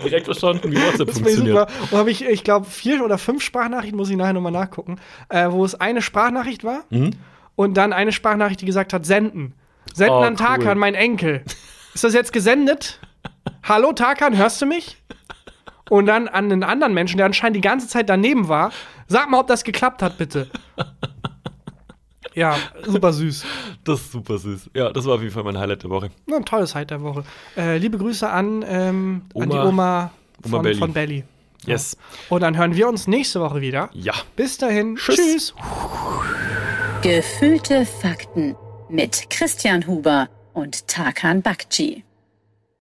Direkt verstanden, wie WhatsApp Das war super. funktioniert. Und habe ich, ich glaube, vier oder fünf Sprachnachrichten, muss ich nachher nochmal nachgucken, äh, wo es eine Sprachnachricht war Mhm. und dann eine Sprachnachricht, die gesagt hat, senden. Senden Oh, an cool. Tarkan, mein Enkel. Ist das jetzt gesendet? Hallo Tarkan, hörst du mich? Und dann an einen anderen Menschen, der anscheinend die ganze Zeit daneben war, sag mal, ob das geklappt hat, bitte. Ja, super süß. Das ist super süß. Ja, das war auf jeden Fall mein Highlight der Woche. Ja, ein tolles Highlight der Woche. Äh, liebe Grüße an, ähm, an die Oma- Oma von, Oma Belly. von Belly. Yes. Und dann hören wir uns nächste Woche wieder. Ja. Bis dahin. Tschüss. Tschüss. Gefühlte Fakten mit Christian Huber und Tarkan Bakci.